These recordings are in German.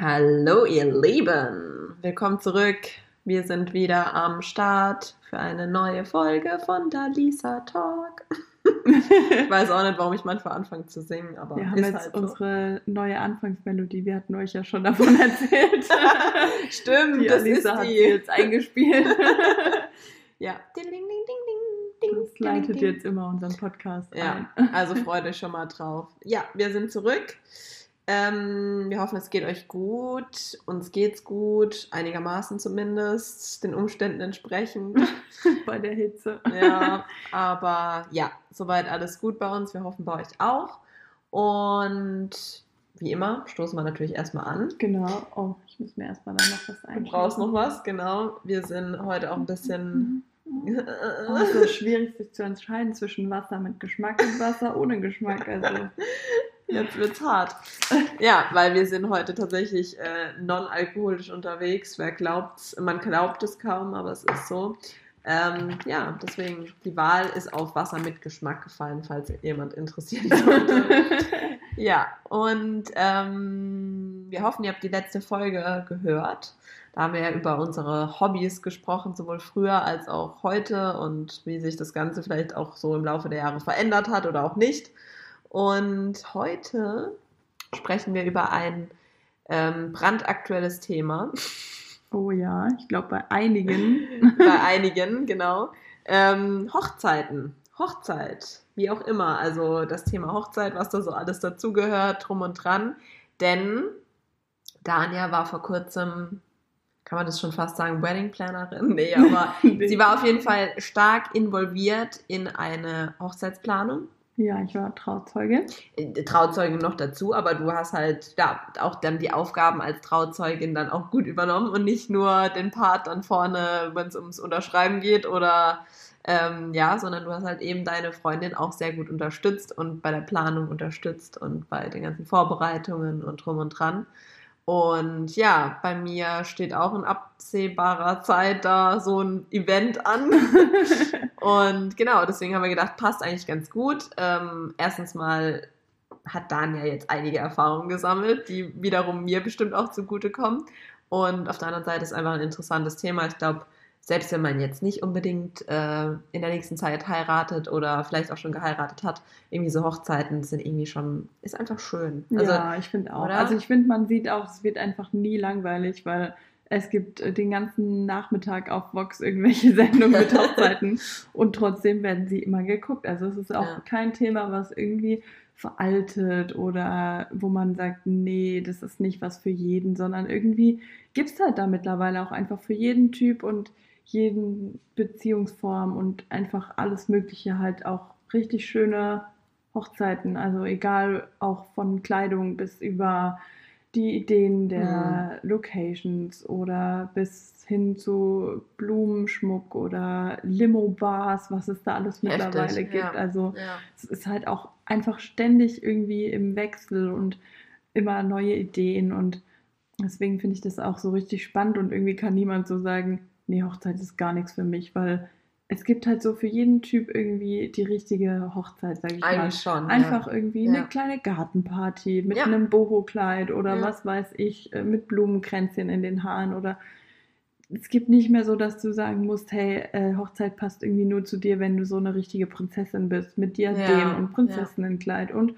Hallo ihr Lieben, willkommen zurück. Wir sind wieder am Start für eine neue Folge von Dalisa Talk. ich weiß auch nicht, warum ich manchmal anfange zu singen, aber wir haben jetzt halt so. unsere neue Anfangsmelodie. Wir hatten euch ja schon davon erzählt. Stimmt, die das Alisa ist hat die. sie jetzt eingespielt. ja. Ding, ding, ding, ding, ding, Das leitet jetzt immer unseren Podcast Ja, ein. also freut euch schon mal drauf. Ja, wir sind zurück. Ähm, wir hoffen, es geht euch gut. Uns geht's gut, einigermaßen zumindest, den Umständen entsprechend. Bei der Hitze. Ja, aber ja, soweit alles gut bei uns. Wir hoffen bei euch auch. Und wie immer stoßen wir natürlich erstmal an. Genau. Oh, ich muss mir erstmal da noch was Du einschenken. brauchst noch was, genau. Wir sind heute auch ein bisschen. Oh, es ist schwierig, sich zu entscheiden zwischen Wasser mit Geschmack und Wasser ohne Geschmack. Also, Jetzt wird's hart. Ja, weil wir sind heute tatsächlich äh, non-alkoholisch unterwegs. Wer glaubt's? Man glaubt es kaum, aber es ist so. Ähm, ja, deswegen, die Wahl ist auf Wasser mit Geschmack gefallen, falls jemand interessiert ja, und ähm, wir hoffen, ihr habt die letzte Folge gehört. Da haben wir ja über unsere Hobbys gesprochen, sowohl früher als auch heute und wie sich das Ganze vielleicht auch so im Laufe der Jahre verändert hat oder auch nicht. Und heute sprechen wir über ein ähm, brandaktuelles Thema. oh ja, ich glaube bei einigen. Bei einigen, genau. Ähm, Hochzeiten. Hochzeit. Wie auch immer. Also das Thema Hochzeit, was da so alles dazugehört, drum und dran. Denn Dania war vor kurzem, kann man das schon fast sagen, Wedding Plannerin? Nee, aber sie war auf jeden Fall stark involviert in eine Hochzeitsplanung. Ja, ich war Trauzeuge. Äh, Trauzeugin noch dazu, aber du hast halt ja, auch dann die Aufgaben als Trauzeugin dann auch gut übernommen und nicht nur den Part dann vorne, wenn es ums Unterschreiben geht oder ähm, ja, sondern du hast halt eben deine Freundin auch sehr gut unterstützt und bei der Planung unterstützt und bei den ganzen Vorbereitungen und drum und dran. Und ja, bei mir steht auch in absehbarer Zeit da so ein Event an. Und genau, deswegen haben wir gedacht, passt eigentlich ganz gut. Ähm, erstens mal hat Dania jetzt einige Erfahrungen gesammelt, die wiederum mir bestimmt auch zugutekommen. Und auf der anderen Seite ist einfach ein interessantes Thema. Ich glaube, selbst wenn man jetzt nicht unbedingt äh, in der nächsten Zeit heiratet oder vielleicht auch schon geheiratet hat, irgendwie so Hochzeiten sind irgendwie schon, ist einfach schön. Also, ja, ich finde auch. oder? Also ich finde, man sieht auch, es wird einfach nie langweilig, weil es gibt äh, den ganzen Nachmittag auf Vox irgendwelche Sendungen mit Hochzeiten und trotzdem werden sie immer geguckt. Also es ist auch Ja. kein Thema, was irgendwie veraltet oder wo man sagt, nee, das ist nicht was für jeden, sondern irgendwie gibt es halt da mittlerweile auch einfach für jeden Typ und jeden Beziehungsform und einfach alles Mögliche halt auch richtig schöne Hochzeiten. Also egal auch von Kleidung bis über die Ideen der Locations oder bis hin zu Blumenschmuck oder Limo-Bars, was es da alles Heftig, mittlerweile gibt. ja. Also ja. es ist halt auch einfach ständig irgendwie im Wechsel und immer neue Ideen und deswegen finde ich das auch so richtig spannend und irgendwie kann niemand so sagen, nee, Hochzeit ist gar nichts für mich, weil es gibt halt so für jeden Typ irgendwie die richtige Hochzeit, sage ich mal. Eigentlich schon. Einfach ja. irgendwie Ja. eine kleine Gartenparty mit Ja. einem Boho-Kleid oder was weiß ich, äh, mit Blumenkränzchen in den Haaren oder es gibt nicht mehr so, dass du sagen musst, hey, äh, Hochzeit passt irgendwie nur zu dir, wenn du so eine richtige Prinzessin bist, mit Diadem und Prinzessinnenkleid und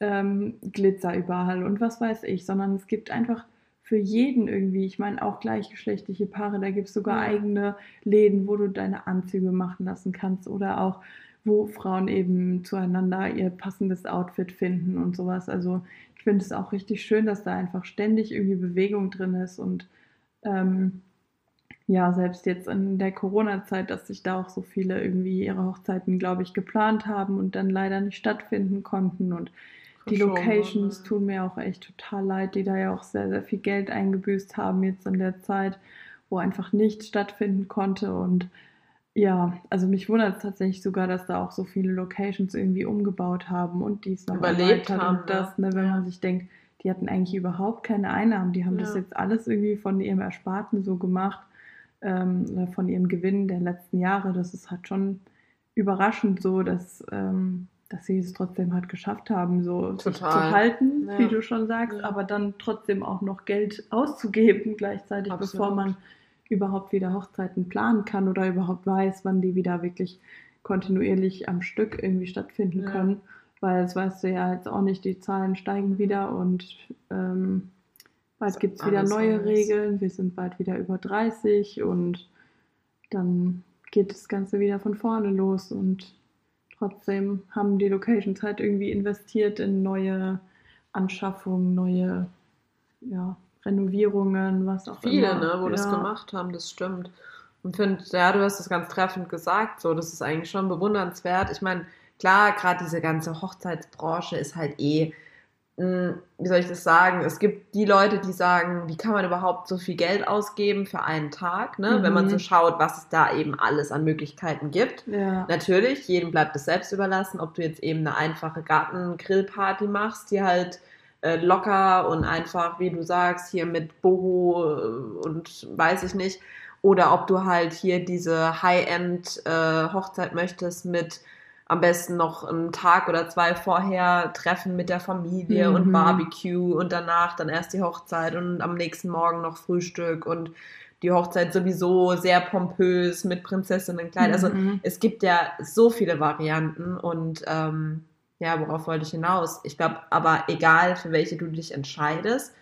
ähm, Glitzer überall und was weiß ich, sondern es gibt einfach für jeden irgendwie, ich meine auch gleichgeschlechtliche Paare, da gibt es sogar Ja. eigene Läden, wo du deine Anzüge machen lassen kannst oder auch wo Frauen eben zueinander ihr passendes Outfit finden und sowas. Also ich finde es auch richtig schön, dass da einfach ständig irgendwie Bewegung drin ist und ähm, ja, selbst jetzt in der Corona-Zeit, dass sich da auch so viele irgendwie ihre Hochzeiten, glaube ich, geplant haben und dann leider nicht stattfinden konnten und die Locations wurde. tun mir auch echt total leid, die da ja auch sehr, sehr viel Geld eingebüßt haben jetzt in der Zeit, wo einfach nichts stattfinden konnte. Und ja, also mich wundert es tatsächlich sogar, dass da auch so viele Locations irgendwie umgebaut haben und dies noch Überlebt haben, und das, ne? ne, wenn Ja. man sich denkt, die hatten eigentlich überhaupt keine Einnahmen, die haben das Ja. jetzt alles irgendwie von ihrem Ersparten so gemacht, ähm, oder von ihrem Gewinn der letzten Jahre. Das ist halt schon überraschend so, dass, ähm, dass sie es trotzdem halt geschafft haben, so Total. zu halten, ja. wie du schon sagst, ja. aber dann trotzdem auch noch Geld auszugeben gleichzeitig, Absolut. bevor man überhaupt wieder Hochzeiten planen kann oder überhaupt weiß, wann die wieder wirklich kontinuierlich am Stück irgendwie stattfinden ja. können. Weil das weißt du ja jetzt auch nicht, die Zahlen steigen wieder und ähm, bald gibt es wieder neue alles. Regeln. Wir sind bald wieder über 30 und dann geht das Ganze wieder von vorne los und trotzdem haben die Locations halt irgendwie investiert in neue Anschaffungen, neue ja, Renovierungen, was auch Viele, immer. Viele, ne, wo ja. das gemacht haben, das stimmt. Und finde, ja, du hast das ganz treffend gesagt, so, das ist eigentlich schon bewundernswert. Ich meine, klar, gerade diese ganze Hochzeitsbranche ist halt eh, wie soll ich das sagen? Es gibt die Leute, die sagen, wie kann man überhaupt so viel Geld ausgeben für einen Tag, ne? Mhm. Wenn man so mhm. schaut, was es da eben alles an Möglichkeiten gibt. Ja. Natürlich, jedem bleibt es selbst überlassen, ob du jetzt eben eine einfache Gartengrillparty machst, die halt äh, locker und einfach, wie du sagst, hier mit Boho äh, und weiß ich nicht, oder ob du halt hier diese High-End-Hochzeit äh, möchtest mit am besten noch einen Tag oder zwei vorher Treffen mit der Familie mhm. und Barbecue und danach dann erst die Hochzeit und am nächsten Morgen noch Frühstück und die Hochzeit sowieso sehr pompös mit Prinzessinnenkleid. Also mhm. Also es gibt ja so viele Varianten und ähm, ja, worauf wollte ich hinaus? Ich glaube, aber egal für welche du dich entscheidest,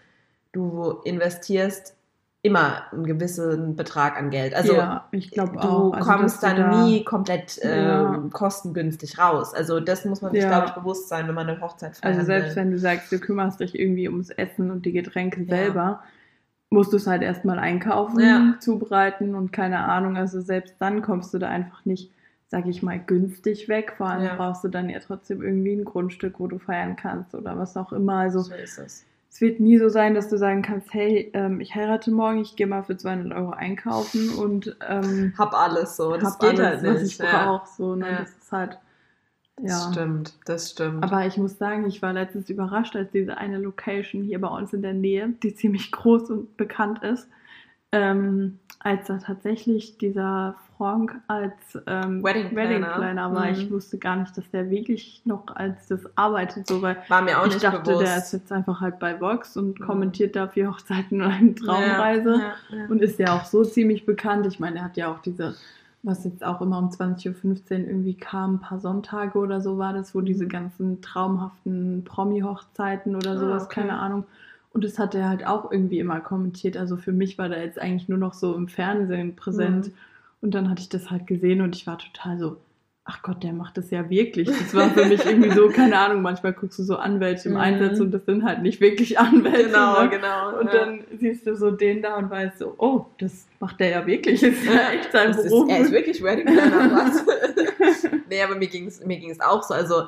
du investierst immer einen gewissen Betrag an Geld. Also ja, ich glaube du also, kommst dann da, nie komplett äh, ja. kostengünstig raus. Also das muss man sich, ja. glaube ich, bewusst sein, wenn man eine Hochzeit feiert. Also selbst wenn du sagst, du kümmerst dich irgendwie ums Essen und die Getränke selber, musst du es halt erstmal einkaufen, zubereiten und keine Ahnung. Also selbst dann kommst du da einfach nicht, sag ich mal, günstig weg. Vor allem brauchst du dann ja trotzdem irgendwie ein Grundstück, wo du feiern kannst oder was auch immer. Also so ist es es wird nie so sein, dass du sagen kannst, hey, ähm, ich heirate morgen, ich gehe mal für 200 Euro einkaufen und ähm, hab alles so. Das hab geht alles, halt nicht. was ich ja. brauche. So, ne? Ja. Das ist halt. Ja. Das stimmt, das stimmt. Aber ich muss sagen, ich war letztens überrascht, als diese eine Location hier bei uns in der Nähe, die ziemlich groß und bekannt ist, ähm, als da tatsächlich dieser Frank als ähm, Wedding, Wedding Planner, war. Mhm. Ich wusste gar nicht, dass der wirklich noch als das arbeitet. So, weil war mir auch ich nicht dachte, bewusst. der ist jetzt einfach halt bei Vox und mhm. kommentiert da vier Hochzeiten und eine Traumreise ja, ja, ja. und ist ja auch so ziemlich bekannt. Ich meine, er hat ja auch diese was jetzt auch immer um 20.15 Uhr irgendwie kam, ein paar Sonntage oder so war das, wo diese ganzen traumhaften Promi-Hochzeiten oder ah, sowas, okay. keine Ahnung. Und das hat er halt auch irgendwie immer kommentiert. Also für mich war der jetzt eigentlich nur noch so im Fernsehen präsent. Mhm. Und dann hatte ich das halt gesehen und ich war total so, ach Gott, der macht das ja wirklich. Das war für mich irgendwie so, keine Ahnung, manchmal guckst du so Anwälte im mhm. Einsatz und das sind halt nicht wirklich Anwälte. Genau, ne? genau. Und ja. dann siehst du so den da und weißt so, oh, das macht der ja wirklich. Das ist ja echt sein das Beruf. Ist, er ist wirklich was? nee, aber mir ging es mir ging's auch so. Also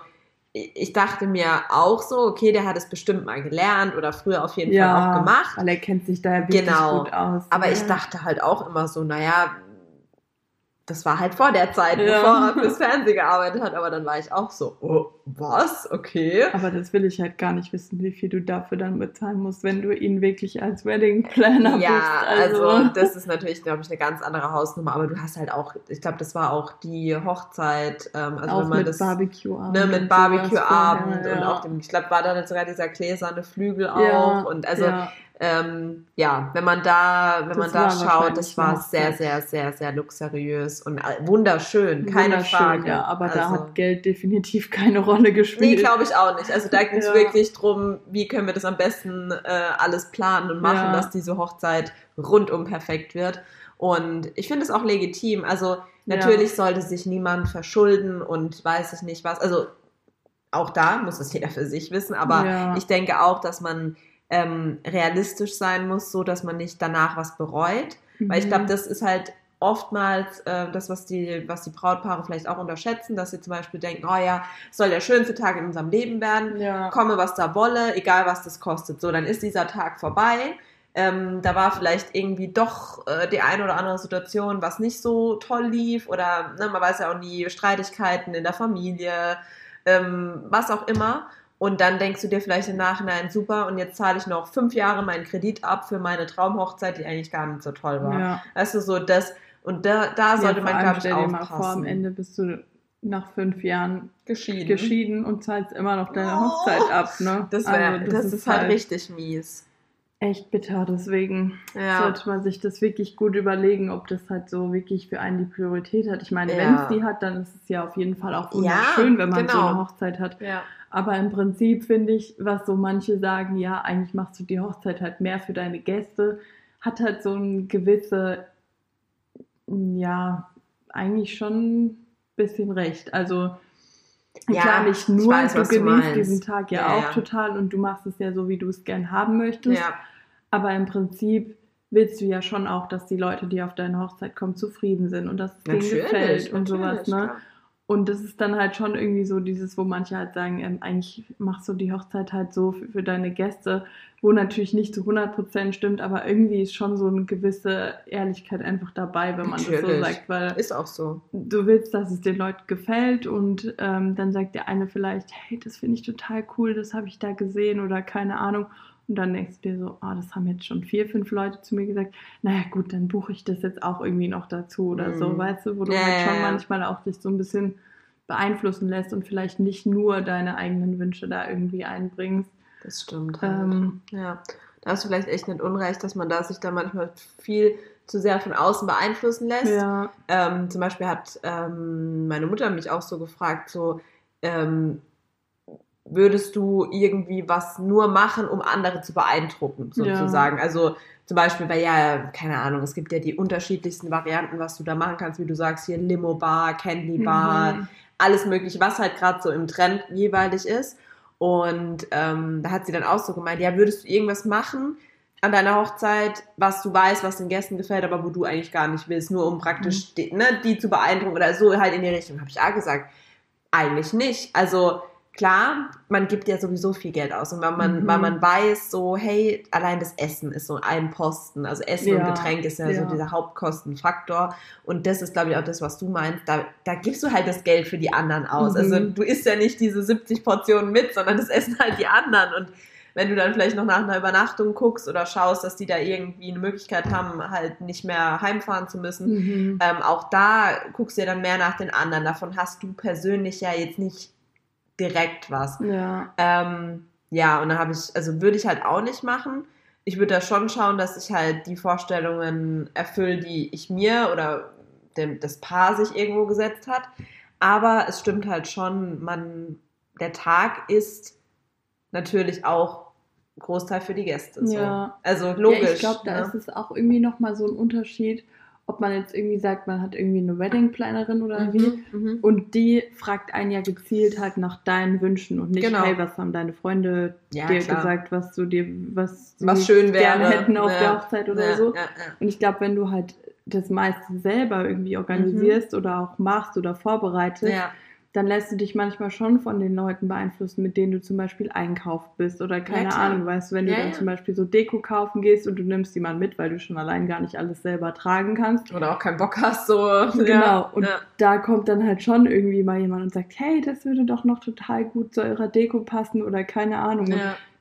ich dachte mir auch so, okay, der hat es bestimmt mal gelernt oder früher auf jeden ja, Fall auch gemacht. Weil er kennt sich da ja wirklich genau. gut aus. Aber ja. ich dachte halt auch immer so, naja, das war halt vor der Zeit, ja. bevor er fürs Fernsehen gearbeitet hat, aber dann war ich auch so, oh, was? Okay. Aber das will ich halt gar nicht wissen, wie viel du dafür dann bezahlen musst, wenn du ihn wirklich als Wedding Planner ja, bist. Also. also das ist natürlich, glaube ich, eine ganz andere Hausnummer, aber du hast halt auch, ich glaube, das war auch die Hochzeit, ähm, also auch wenn man mit das Barbecue-Abend. Ne, mit Barbecue-Abend ja. und auch dem, ich glaube, war da sogar dieser gläserne Flügel auch und also ähm, ja, wenn man da, wenn das man da schaut, das war sehr, sehr, sehr, sehr luxuriös und äh, wunderschön, keine wunderschön, Frage. Ja, aber also, da hat Geld definitiv keine Rolle gespielt. Nee, glaube ich auch nicht. Also da ging es ja. wirklich drum, wie können wir das am besten äh, alles planen und machen, ja. dass diese Hochzeit rundum perfekt wird. Und ich finde es auch legitim. Also natürlich ja. sollte sich niemand verschulden und weiß ich nicht was. Also auch da muss es jeder für sich wissen, aber ich denke auch, dass man ähm, realistisch sein muss, so dass man nicht danach was bereut. Mhm. Weil ich glaube, mhm. das ist halt oftmals äh, das, was die, was die Brautpaare vielleicht auch unterschätzen, dass sie zum Beispiel denken, oh ja, soll der schönste Tag in unserem Leben werden, ja. komme was da wolle, egal was das kostet. So, dann ist dieser Tag vorbei. Ähm, da war vielleicht irgendwie doch äh, die eine oder andere Situation, was nicht so toll lief oder ne, man weiß ja auch nie, Streitigkeiten in der Familie, ähm, was auch immer. Und dann denkst du dir vielleicht im Nachhinein, super, und jetzt zahle ich noch fünf Jahre meinen Kredit ab für meine Traumhochzeit, die eigentlich gar nicht so toll war. Ja. Weißt du, so das, und da, da sollte ja, man, glaube ich, aufpassen. Mal vor, am Ende bist du nach fünf Jahren Geschieden. geschieden und zahlst immer noch deine Hochzeit ab, ne? Das, wär, Also, das, ist halt richtig mies. Echt bitter. Deswegen Ja. sollte man sich das wirklich gut überlegen, ob das halt so wirklich für einen die Priorität hat. Ich meine, Ja. wenn es die hat, dann ist es ja auf jeden Fall auch wunderschön, wenn man so genau. eine Hochzeit hat. ja. Aber im Prinzip finde ich, was so manche sagen, ja, eigentlich machst du die Hochzeit halt mehr für deine Gäste, hat halt so ein gewisse, ja, eigentlich schon ein bisschen recht. Also Ja, klar, nicht ich nur, weiß, du du genießt meinst. diesen Tag ja, Ja, auch ja. total und du machst es ja so, wie du es gern haben möchtest. ja. Aber im Prinzip willst du ja schon auch, dass die Leute, die auf deine Hochzeit kommen, zufrieden sind und dass es denen gefällt und sowas, ne? klar. Und das ist dann halt schon irgendwie so dieses, wo manche halt sagen, ähm, eigentlich machst du die Hochzeit halt so für, für deine Gäste, wo natürlich nicht zu 100% stimmt, aber irgendwie ist schon so eine gewisse Ehrlichkeit einfach dabei, wenn man das so Natürlich. sagt, weil Ist auch so. du willst, dass es den Leuten gefällt und ähm, dann sagt der eine vielleicht, hey, das finde ich total cool, das habe ich da gesehen oder keine Ahnung. Und dann denkst du dir so, ah, das haben jetzt schon vier, fünf Leute zu mir gesagt. Naja, gut, dann buche ich das jetzt auch irgendwie noch dazu oder so, Mhm. weißt du, wo du Ja, halt schon manchmal auch dich so ein bisschen beeinflussen lässt und vielleicht nicht nur deine eigenen Wünsche da irgendwie einbringst. Das stimmt halt. Ähm, Ja, da hast du vielleicht echt nicht unrecht, dass man da sich da manchmal viel zu sehr von außen beeinflussen lässt. ja, Ähm, zum Beispiel hat ähm, meine Mutter mich auch so gefragt, so ähm, würdest du irgendwie was nur machen, um andere zu beeindrucken, Ja. sozusagen. Also zum Beispiel, weil ja, keine Ahnung, es gibt ja die unterschiedlichsten Varianten, was du da machen kannst, wie du sagst, hier Limo-Bar, Candy-Bar, Mhm. alles mögliche, was halt gerade so im Trend jeweilig ist. Und ähm, da hat sie dann auch so gemeint, ja, würdest du irgendwas machen an deiner Hochzeit, was du weißt, was den Gästen gefällt, aber wo du eigentlich gar nicht willst, nur um praktisch die, ne, die zu beeindrucken oder so halt in die Richtung. Habe ich auch gesagt, eigentlich nicht. Also klar, man gibt ja sowieso viel Geld aus und weil man, Mhm. weil man weiß, so, hey, allein das Essen ist so ein Posten. Also Essen Ja, und Getränk ist ja, ja. so dieser Hauptkostenfaktor. Und das ist, glaube ich, auch das, was du meinst. Da, da gibst du halt das Geld für die anderen aus. Mhm. Also du isst ja nicht diese 70 Portionen mit, sondern das essen halt die anderen. Und wenn du dann vielleicht noch nach einer Übernachtung guckst oder schaust, dass die da irgendwie eine Möglichkeit haben, halt nicht mehr heimfahren zu müssen, Mhm. ähm, auch da guckst du ja dann mehr nach den anderen. Davon hast du persönlich ja jetzt nicht direkt was. Ja, Ähm, ja, und dann habe ich, also würde ich halt auch nicht machen. Ich würde da schon schauen, dass ich halt die Vorstellungen erfülle, die ich mir oder dem, das Paar sich irgendwo gesetzt hat. Aber es stimmt halt schon, man, der Tag ist natürlich auch Großteil für die Gäste. So. Ja. Also logisch. Ja, ich glaube, da ne? ist es auch irgendwie nochmal so ein Unterschied, ob man jetzt irgendwie sagt, man hat irgendwie eine Wedding-Planerin oder wie. Mhm, mhm. Und die fragt einen ja gezielt halt nach deinen Wünschen und nicht, Genau. hey, was haben deine Freunde Ja, dir klar. gesagt, was du dir, was, sie Was schön gerne wäre. hätten auf Ja. der Hochzeit oder ja, so. Und ich glaube, wenn du halt das meiste selber irgendwie organisierst oder auch machst oder vorbereitest, Mhm. Dann lässt du dich manchmal schon von den Leuten beeinflussen, mit denen du zum Beispiel einkauft bist oder keine klar. Ahnung, weißt du, wenn du Ja, dann ja. zum Beispiel so Deko kaufen gehst und du nimmst jemanden mit, weil du schon allein gar nicht alles selber tragen kannst. Oder auch keinen Bock hast, so. Genau, Ja, und ja. da kommt dann halt schon irgendwie mal jemand und sagt, hey, das würde doch noch total gut zu eurer Deko passen oder keine Ahnung.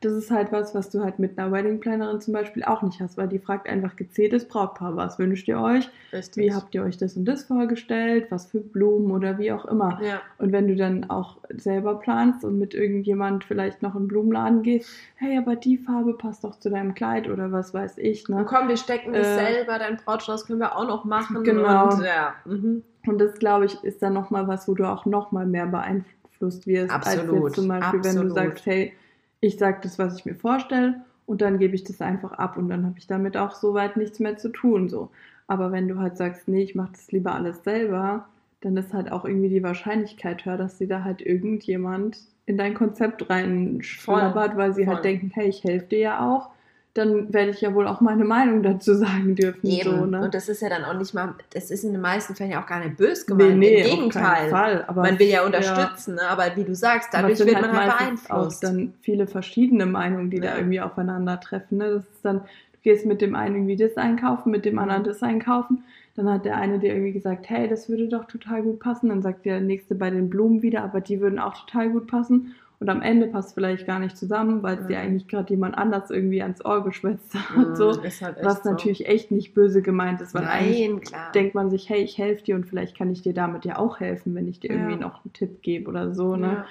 Das ist halt was, was du halt mit einer Wedding-Planerin zum Beispiel auch nicht hast, weil die fragt einfach gezieltes Brautpaar, was wünscht ihr euch? Richtig. Wie habt ihr euch das und das vorgestellt? Was für Blumen oder wie auch immer. ja. Und wenn du dann auch selber planst und mit irgendjemand vielleicht noch in den Blumenladen gehst, hey, aber die Farbe passt doch zu deinem Kleid oder was weiß ich, Und ne? komm, wir stecken das Äh, selber, dein Brautstrauß können wir auch noch machen. Genau. Und, ja. Mhm. Und das, glaube ich, ist dann nochmal was, wo du auch nochmal mehr beeinflusst wirst, als Absolut, jetzt zum Beispiel, wenn du absolut. sagst, hey, ich sag das, was ich mir vorstelle und dann gebe ich das einfach ab und dann habe ich damit auch soweit nichts mehr zu tun. so. Aber wenn du halt sagst, nee, ich mache das lieber alles selber, dann ist halt auch irgendwie die Wahrscheinlichkeit höher, dass sie da halt irgendjemand in dein Konzept reinschlabbert, weil sie voll. halt denken, hey, ich helfe dir ja auch. Dann werde ich ja wohl auch meine Meinung dazu sagen dürfen. Eben. So, ne? Und das ist ja dann auch nicht mal, das ist in den meisten Fällen ja auch gar nicht böse gemeint. nee, nee, Im Gegenteil. Fall. Man will ja ja. unterstützen, ne? aber wie du sagst, dadurch wird man halt meistens beeinflusst. Auch dann viele verschiedene Meinungen, die Ja. da irgendwie aufeinandertreffen. Ne? Das ist dann, du gehst mit dem einen irgendwie das einkaufen, mit dem anderen das einkaufen. Dann hat der eine dir irgendwie gesagt, hey, das würde doch total gut passen. Dann sagt der nächste bei den Blumen wieder, aber die würden auch total gut passen. Und am Ende passt vielleicht gar nicht zusammen, weil es dir eigentlich gerade jemand anders irgendwie ans Ohr geschwätzt hat und so. Halt was so. natürlich echt nicht böse gemeint ist, weil Nein, eigentlich klar. denkt man sich, hey, ich helfe dir und vielleicht kann ich dir damit ja auch helfen, wenn ich dir irgendwie noch einen Tipp gebe oder so. Ne?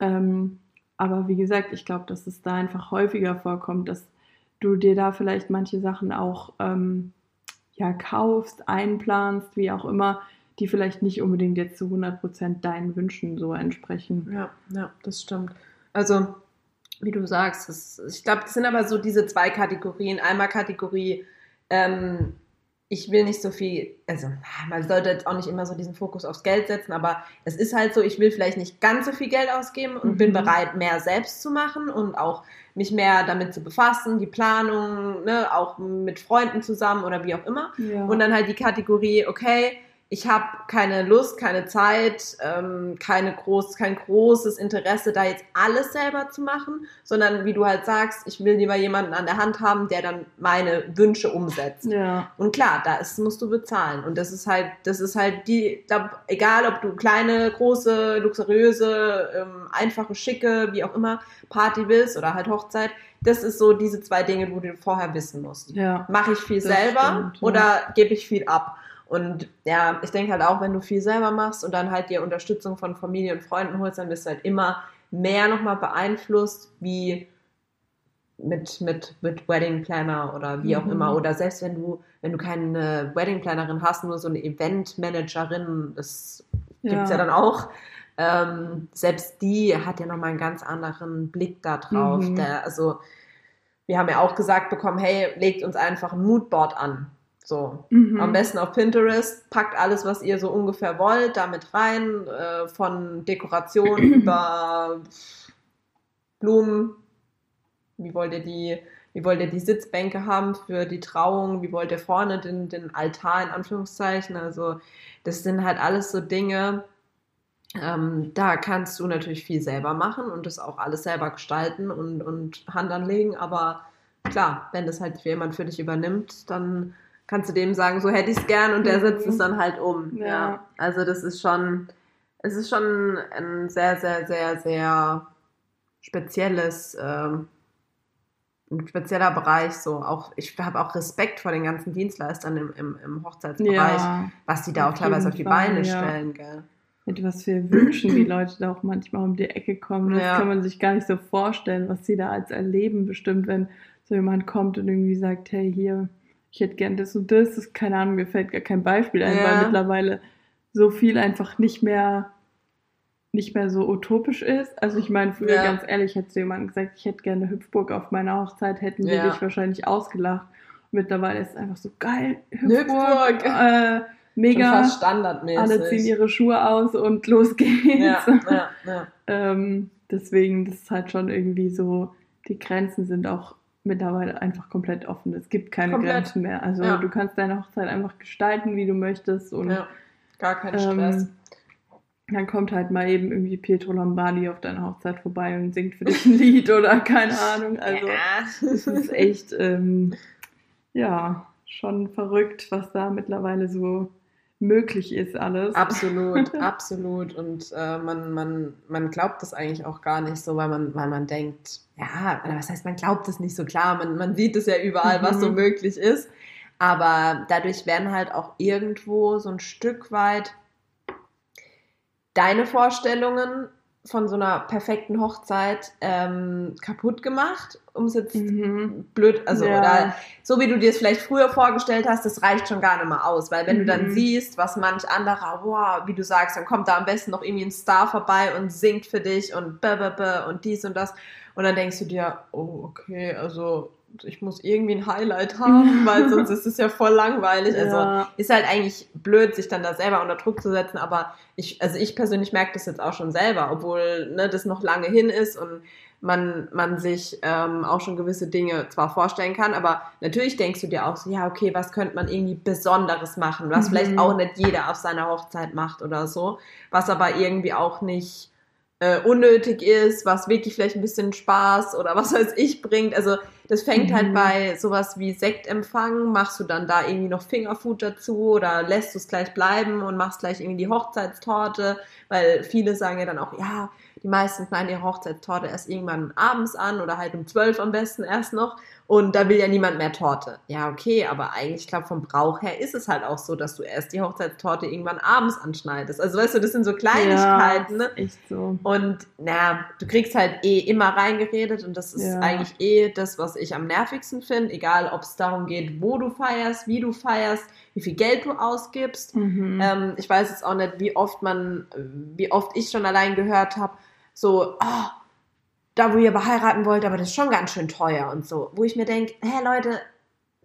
Ähm, aber wie gesagt, ich glaube, dass es da einfach häufiger vorkommt, dass du dir da vielleicht manche Sachen auch ähm, ja, kaufst, einplanst, wie auch immer, die vielleicht nicht unbedingt jetzt zu 100% deinen Wünschen so entsprechen. Ja, ja, das stimmt. Also, wie du sagst, das, ich glaube, das sind aber so diese zwei Kategorien. Einmal Kategorie, ähm, ich will nicht so viel, also man sollte jetzt auch nicht immer so diesen Fokus aufs Geld setzen, aber es ist halt so, ich will vielleicht nicht ganz so viel Geld ausgeben und mhm. bin bereit, mehr selbst zu machen und auch mich mehr damit zu befassen, die Planung, ne, auch mit Freunden zusammen oder wie auch immer. Ja. Und dann halt die Kategorie, okay, ich habe keine Lust, keine Zeit, ähm, keine groß, kein großes Interesse, da jetzt alles selber zu machen, sondern wie du halt sagst, ich will lieber jemanden an der Hand haben, der dann meine Wünsche umsetzt. Ja. Und klar, da ist, musst du bezahlen. Und das ist halt, das ist halt die, glaub, egal ob du kleine, große, luxuriöse, ähm, einfache, schicke, wie auch immer, Party willst oder halt Hochzeit, das ist so diese zwei Dinge, wo du vorher wissen musst. Ja. Mache ich viel selber stimmt, ja. oder gebe ich viel ab? Und ja, ich denke halt auch, wenn du viel selber machst und dann halt dir Unterstützung von Familie und Freunden holst, dann bist du halt immer mehr nochmal beeinflusst, wie mit, mit, mit Wedding Planner oder wie auch mhm. immer. Oder selbst wenn du, wenn du keine Wedding Plannerin hast, nur so eine Event Managerin, das gibt es ja. ja dann auch. Ähm, selbst die hat ja nochmal einen ganz anderen Blick da drauf. Mhm. Der, also, wir haben ja auch gesagt bekommen, hey, legt uns einfach ein Moodboard an. So, mhm. am besten auf Pinterest, packt alles, was ihr so ungefähr wollt, damit rein, äh, von Dekoration über Blumen. Wie wollt ihr die, wie wollt ihr die Sitzbänke haben für die Trauung? Wie wollt ihr vorne den, den Altar in Anführungszeichen? Also, das sind halt alles so Dinge, ähm, da kannst du natürlich viel selber machen und das auch alles selber gestalten und, und Hand anlegen, aber klar, wenn das halt jemand für dich übernimmt, dann kannst du dem sagen, so hätte ich es gern und der setzt es mhm. dann halt um. Ja. ja. Also das ist schon, es ist schon ein sehr, sehr, sehr, sehr spezielles, ähm, ein spezieller Bereich. So auch, ich habe auch Respekt vor den ganzen Dienstleistern im, im, im Hochzeitsbereich, ja, was die da auch teilweise auf die Fall, Beine ja. stellen, gell. Mit was für Wünschen die Leute da auch manchmal um die Ecke kommen. Das kann man sich gar nicht so vorstellen, was sie da als erleben, bestimmt, wenn so jemand kommt und irgendwie sagt, hey, hier, ich hätte gern das und das, das keine Ahnung, mir fällt gar kein Beispiel ein, ja. weil mittlerweile so viel einfach nicht mehr nicht mehr so utopisch ist. Also ich meine, früher ja. ganz ehrlich, hätte jemand gesagt, ich hätte gerne Hüpfburg auf meiner Hochzeit, hätten die ja. dich wahrscheinlich ausgelacht. Mittlerweile ist es einfach so geil, Hüpfburg, Äh, mega. fast standardmäßig. Alle ziehen ihre Schuhe aus und los geht's. Ja. ähm, deswegen, das ist halt schon irgendwie so, die Grenzen sind auch mittlerweile einfach komplett offen. Es gibt keine komplett. Grenzen mehr. Also ja. du kannst deine Hochzeit einfach gestalten, wie du möchtest. Und, ja, gar kein Stress. Ähm, dann kommt halt mal eben irgendwie Pietro Lombardi auf deine Hochzeit vorbei und singt für dich ein Lied oder keine Ahnung. Also es ist echt, ähm, ja, schon verrückt, was da mittlerweile so möglich ist alles. Absolut, absolut. Und äh, man, man, man glaubt das eigentlich auch gar nicht so, weil man, weil man denkt, ja, was heißt, man glaubt es nicht so klar, man, man sieht es ja überall, was so mhm. möglich ist. Aber dadurch werden halt auch irgendwo so ein Stück weit deine Vorstellungen von so einer perfekten Hochzeit ähm, kaputt gemacht, um es jetzt mhm. blöd, also ja. oder so wie du dir es vielleicht früher vorgestellt hast, das reicht schon gar nicht mehr aus, weil wenn mhm. du dann mhm. siehst, was manch anderer, wow, wie du sagst, dann kommt da am besten noch irgendwie ein Star vorbei und singt für dich und b und dies und das und dann denkst du dir, oh okay, also ich muss irgendwie ein Highlight haben, weil sonst ist es ja voll langweilig. Also ja. ist halt eigentlich blöd, sich dann da selber unter Druck zu setzen, aber ich, also ich persönlich merke das jetzt auch schon selber, obwohl ne, das noch lange hin ist und man, man sich ähm, auch schon gewisse Dinge zwar vorstellen kann, aber natürlich denkst du dir auch so, ja, okay, was könnte man irgendwie Besonderes machen, was mhm. vielleicht auch nicht jeder auf seiner Hochzeit macht oder so, was aber irgendwie auch nicht äh, unnötig ist, was wirklich vielleicht ein bisschen Spaß oder was weiß ich bringt. Also das fängt halt mhm. halt bei sowas wie Sektempfang, machst du dann da irgendwie noch Fingerfood dazu oder lässt du es gleich bleiben und machst gleich irgendwie die Hochzeitstorte, weil viele sagen ja dann auch, ja, die meisten schneiden ihre Hochzeitstorte erst irgendwann abends an oder halt um zwölf am besten erst noch. Und da will ja niemand mehr Torte. Ja, okay, aber eigentlich, ich glaube, vom Brauch her ist es halt auch so, dass du erst die Hochzeitstorte irgendwann abends anschneidest. Also weißt du, das sind so Kleinigkeiten. Ja, echt so. Und naja, du kriegst halt eh immer reingeredet und das ist Ja. eigentlich eh das, was ich am nervigsten finde. Egal, ob es darum geht, wo du feierst, wie du feierst, wie viel Geld du ausgibst. Mhm. Ähm, ich weiß jetzt auch nicht, wie oft man, wie oft ich schon allein gehört habe, so, oh, da wo ihr aber heiraten wollt, aber das ist schon ganz schön teuer und so. Wo ich mir denke, hä Leute,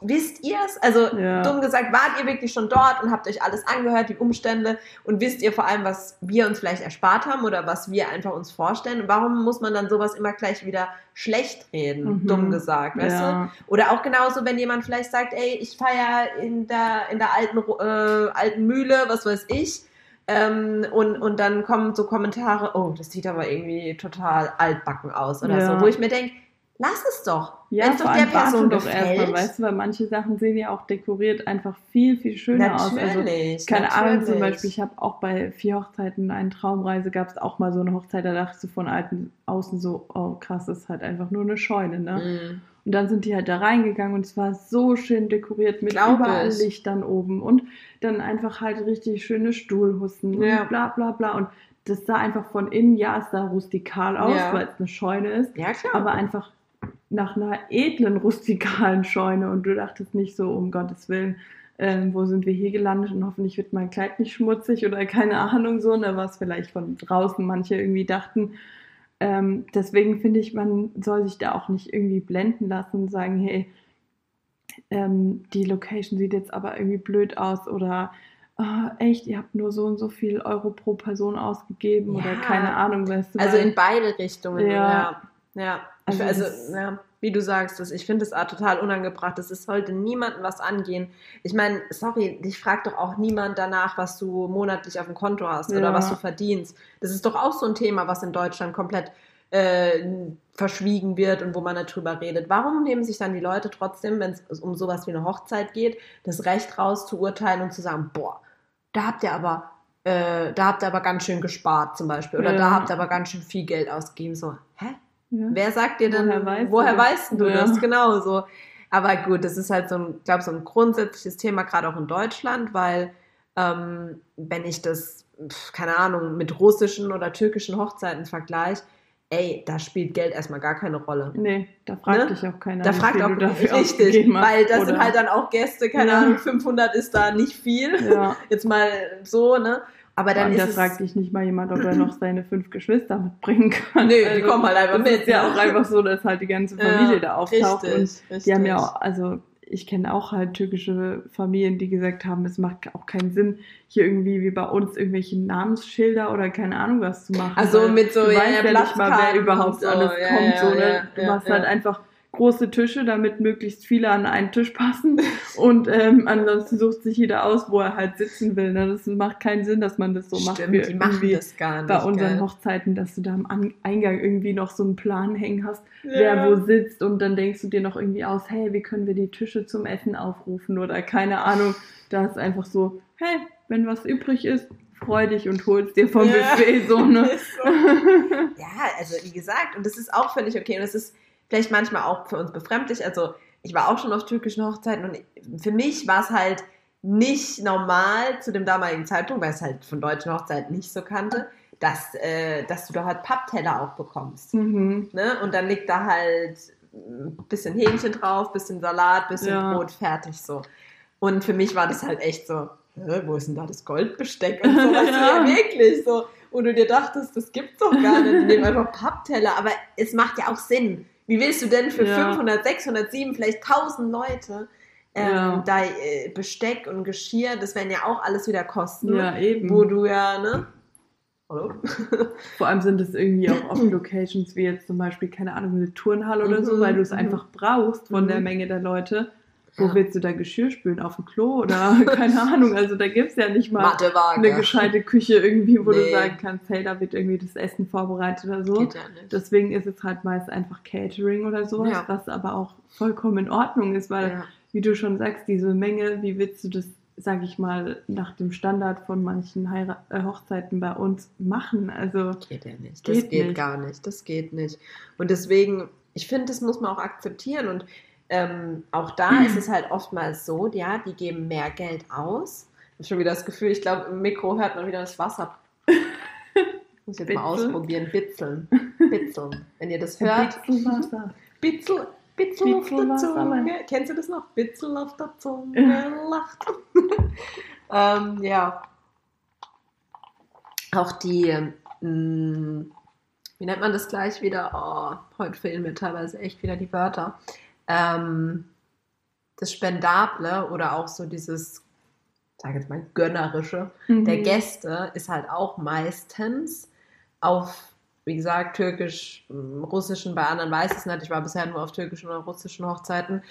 wisst ihr es? Also Ja. dumm gesagt, wart ihr wirklich schon dort und habt euch alles angehört, die Umstände und wisst ihr vor allem, was wir uns vielleicht erspart haben oder was wir einfach uns vorstellen? Und warum muss man dann sowas immer gleich wieder schlecht reden, Mhm. dumm gesagt, weißt du? ja. Oder auch genauso, wenn jemand vielleicht sagt, ey, ich feiere in der, in der alten, äh, alten Mühle, was weiß ich. Ähm, und, und dann kommen so Kommentare, oh, das sieht aber irgendwie total altbacken aus oder Ja. so, wo ich mir denke, lass es doch. Ja, Wenn es vor doch der Person doch erstmal, weißt du, weil manche Sachen sehen ja auch dekoriert einfach viel, viel schöner aus. Also, Natürlich. keine Ahnung, zum natürlich. Beispiel, ich habe auch bei vier Hochzeiten, eine Traumreise, gab es auch mal so eine Hochzeit, da dachte ich von alten außen so, oh krass, das ist halt einfach nur eine Scheune, ne? Mm. Und dann sind die halt da reingegangen und es war so schön dekoriert mit überall ich. Lichtern oben und dann einfach halt richtig schöne Stuhlhussen Ja. und bla bla bla. Und das sah einfach von innen, ja, es sah rustikal aus, Ja. weil es eine Scheune ist, Ja, klar. aber einfach nach einer edlen rustikalen Scheune und du dachtest nicht so, um Gottes Willen, ähm, wo sind wir hier gelandet und hoffentlich wird mein Kleid nicht schmutzig oder keine Ahnung so, ne, was vielleicht von draußen manche irgendwie dachten. Ähm, deswegen finde ich, man soll sich da auch nicht irgendwie blenden lassen und sagen, hey, ähm, die Location sieht jetzt aber irgendwie blöd aus oder ah, echt, ihr habt nur so und so viel Euro pro Person ausgegeben oder Ja. keine Ahnung, weißt du. Also in beide Richtungen, ja. Ja. Ja. Also Also, ja, wie du sagst, das, ich finde es total unangebracht. Das ist, sollte niemandem was angehen. Ich meine, sorry, dich fragt doch auch niemand danach, was du monatlich auf dem Konto hast oder Ja. was du verdienst. Das ist doch auch so ein Thema, was in Deutschland komplett äh, verschwiegen wird und wo man drüber redet. Warum nehmen sich dann die Leute trotzdem, wenn es um sowas wie eine Hochzeit geht, das Recht raus zu urteilen und zu sagen, boah, da habt ihr aber, äh, da habt ihr aber ganz schön gespart zum Beispiel oder Ja. da habt ihr aber ganz schön viel Geld ausgegeben. So, hä? Ja. Wer sagt dir denn, Woher weißt woher du weißt das? du Ja. das? Genau so. Aber gut, das ist halt so ein, glaube so ein grundsätzliches Thema, gerade auch in Deutschland, weil ähm, wenn ich das, keine Ahnung, mit russischen oder türkischen Hochzeiten vergleiche, ey, da spielt Geld erstmal gar keine Rolle. Nee, da fragt Ne? dich auch keiner. Da fragt auch dafür richtig, weil das sind oder- halt dann auch Gäste, keine Ja. Ahnung, 500 ist da nicht viel, Ja. jetzt mal so, ne? Aber dann und da ist es, fragt dich nicht mal jemand, ob er noch seine fünf Geschwister mitbringen kann. Nö, die kommen halt einfach mit, ist ja auch einfach so, dass halt die ganze Familie Ja, da auftaucht. richtig, und richtig. die haben ja auch, also ich kenne auch halt türkische Familien, die gesagt haben, es macht auch keinen Sinn, hier irgendwie wie bei uns irgendwelche Namensschilder oder keine Ahnung was zu machen. Also mit so, du ja, weißt ja, ja nicht mal, wer überhaupt so. alles Ja, kommt. ja, so, ne? du machst halt einfach große Tische, damit möglichst viele an einen Tisch passen. Und ähm, ansonsten sucht sich jeder aus, wo er halt sitzen will. Ne? Das macht keinen Sinn, dass man das so macht. Stimmt, wie die machen das gar nicht. bei unseren gell? Hochzeiten, dass du da am An- Eingang irgendwie noch so einen Plan hängen hast, Ja. wer wo sitzt und dann denkst du dir noch irgendwie aus, hey, wie können wir die Tische zum Essen aufrufen oder keine Ahnung. Da ist einfach so, hey, wenn was übrig ist, freu dich und hol's dir vom Ja. Buffet so, ne? So. Ja, also wie gesagt, und das ist auch völlig okay. Und das ist vielleicht manchmal auch für uns befremdlich. Also ich war auch schon auf türkischen Hochzeiten und für mich war es halt nicht normal zu dem damaligen Zeitpunkt, weil ich es halt von deutschen Hochzeiten nicht so kannte, dass, äh, dass du da halt Pappteller auch bekommst. mhm. Ne? Und dann liegt da halt ein bisschen Hähnchen drauf, bisschen Salat, bisschen Ja. Brot, fertig so. Und für mich war das halt echt so, wo ist denn da das Goldbesteck und so, weißt du, Ja. ja, wirklich so. Und du dir dachtest, das gibt's doch gar nicht, die nehmen einfach Pappteller, aber es macht ja auch Sinn. Wie willst du denn für Ja. 500, 600, 7, vielleicht 1000 Leute ähm, Ja. da äh, Besteck und Geschirr, das wären ja auch alles wieder Kosten, Ja, eben. wo du ja, ne? Hallo? Vor allem sind es irgendwie auch oft Locations wie jetzt zum Beispiel, keine Ahnung, eine Turnhalle oder so, Mhm, weil du es mhm. einfach brauchst von Mhm. der Menge der Leute. Wo Ja. willst du da Geschirr spülen? Auf dem Klo oder keine Ahnung. Also da gibt es ja nicht mal eine gescheite Küche irgendwie, wo du Nee. sagen kannst, hey, da wird irgendwie das Essen vorbereitet oder so. Geht ja nicht. Deswegen ist es halt meist einfach Catering oder sowas, Ja. was aber auch vollkommen in Ordnung ist, weil, ja. wie du schon sagst, diese Menge, wie willst du das sage ich mal, nach dem Standard von manchen Heira äh, Hochzeiten bei uns machen. Also geht ja nicht. Das geht, geht nicht. gar nicht. Das geht nicht. Und deswegen, ich finde, das muss man auch akzeptieren. Und ähm, auch da ist es halt oftmals so, ja, die geben mehr Geld aus. Ich habe schon wieder das Gefühl, ich glaube, im Mikro hört man wieder das Wasser. Muss ich jetzt Bitzel. mal ausprobieren. Bitzeln. Bitzeln. Wenn ihr das hört. Bitzelwasser. Bitzel. Bitzel auf der Zunge. Kennst du das noch? Bitzel auf der Zunge lacht. ähm, ja. Auch die, mh, mm, wie nennt man das gleich wieder? Oh, heute fehlen mir teilweise echt wieder die Wörter. Ähm, das Spendable oder auch so dieses, sage jetzt mal, gönnerische mhm. der Gäste ist halt auch meistens auf wie gesagt, türkisch, russischen, bei anderen weiß ich es nicht, ich war bisher nur auf türkischen oder russischen Hochzeiten,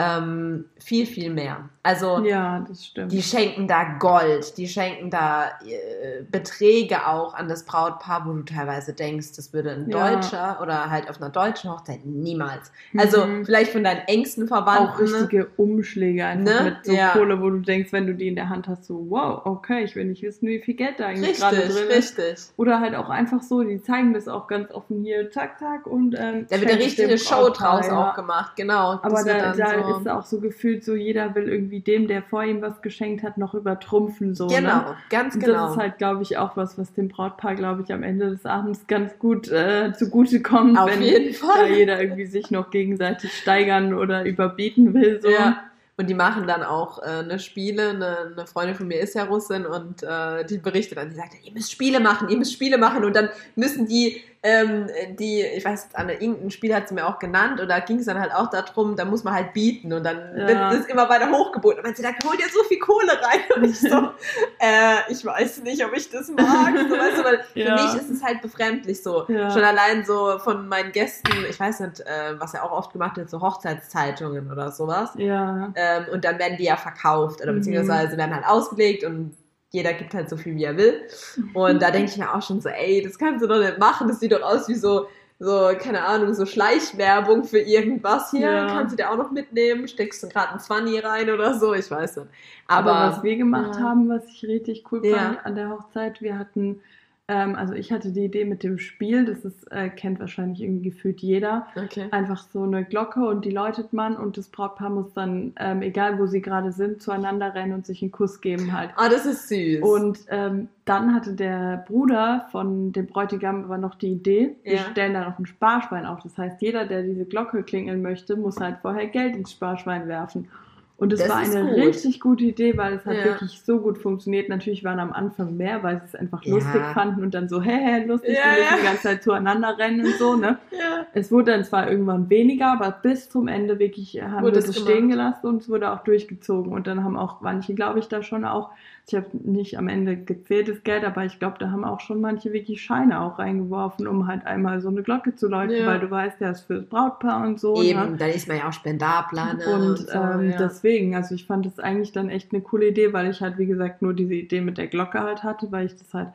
ähm, viel, viel mehr. Also ja, die schenken da Gold, die schenken da äh, Beträge auch an das Brautpaar, wo du teilweise denkst, das würde ein ja. Deutscher oder halt auf einer deutschen Hochzeit niemals. Also mhm. vielleicht von deinen engsten Verwandten. Auch richtige Umschläge einfach ne? mit so ja. Kohle, wo du denkst, wenn du die in der Hand hast, so wow, okay, ich will nicht wissen, wie viel Geld da eigentlich gerade drin ist. Richtig. Oder halt auch einfach so, die zeigen das auch ganz offen hier, zack, zack und ähm, da wird eine richtige Show draus auch gemacht, genau. Aber da, da so. Ist auch so gefühlt so, jeder will irgendwie dem, der vor ihm was geschenkt hat, noch übertrumpfen. So, ne? genau, ne? ganz genau. Das ist halt, glaube ich, auch was, was dem Brautpaar, glaube ich, am Ende des Abends ganz gut äh, zugute kommt, Auf wenn jeden Fall. da jeder irgendwie sich noch gegenseitig steigern oder überbieten will. So. Ja. Und die machen dann auch äh, eine Spiele. Eine, eine, Freundin von mir ist ja Russin und äh, die berichtet dann, die sagt, ihr müsst Spiele machen, ihr müsst Spiele machen. Und dann müssen die ähm, die, ich weiß, an irgendein Spiel hat sie mir auch genannt und da ging es dann halt auch darum, da muss man halt bieten und dann ja. wird das immer weiter hochgeboten. Und man sagt, hol dir so viel Kohle rein. Und ich so, äh, ich weiß nicht, ob ich das mag. So, weißt du, weil ja. für mich ist es halt befremdlich so. Ja. Schon allein so von meinen Gästen, ich weiß nicht, äh, was er auch oft gemacht wird, so Hochzeitszeitungen oder sowas. Ja. Ähm, und dann werden die ja verkauft oder mhm. beziehungsweise werden halt ausgelegt und jeder gibt halt so viel, wie er will. Und da denke ich mir auch schon so, ey, das kannst du doch nicht machen. Das sieht doch aus wie so, so, keine Ahnung, so Schleichwerbung für irgendwas hier. Ja. Kannst du dir auch noch mitnehmen? Steckst du gerade einen 20 rein oder so? Ich weiß nicht. Aber, Aber was wir gemacht ja. haben, was ich richtig cool fand ja. an der Hochzeit, wir hatten ähm, also ich hatte die Idee mit dem Spiel, das ist, äh, kennt wahrscheinlich irgendwie gefühlt jeder. Okay. Einfach so eine Glocke und die läutet man und das Brautpaar muss dann, ähm, egal wo sie gerade sind, zueinander rennen und sich einen Kuss geben halt. Ah, das ist süß. Und ähm, dann hatte der Bruder von dem Bräutigam aber noch die Idee, wir ja. stellen da noch ein Sparschwein auf. Das heißt, jeder, der diese Glocke klingeln möchte, muss halt vorher Geld ins Sparschwein werfen. Und es war eine gut. richtig gute Idee, weil es hat ja. wirklich so gut funktioniert. Natürlich waren am Anfang mehr, weil sie es einfach ja. lustig fanden und dann so, hä, hä, lustig, ja, wir müssen die ganze Zeit zueinander rennen und so, ne? Es wurde dann zwar irgendwann weniger, aber bis zum Ende wirklich haben wurde wir es stehen gelassen und es wurde auch durchgezogen. Und dann haben auch manche, glaube ich, da schon auch ich habe nicht am Ende gezähltes Geld, aber ich glaube, da haben auch schon manche wirklich Scheine auch reingeworfen, um halt einmal so eine Glocke zu läuten, ja. weil du weißt, der ist fürs Brautpaar und so. Eben, ne? dann ist man ja auch Spendabler. Ne? Und, und so, ähm, ja. deswegen, also ich fand das eigentlich dann echt eine coole Idee, weil ich halt, wie gesagt, nur diese Idee mit der Glocke halt hatte, weil ich das halt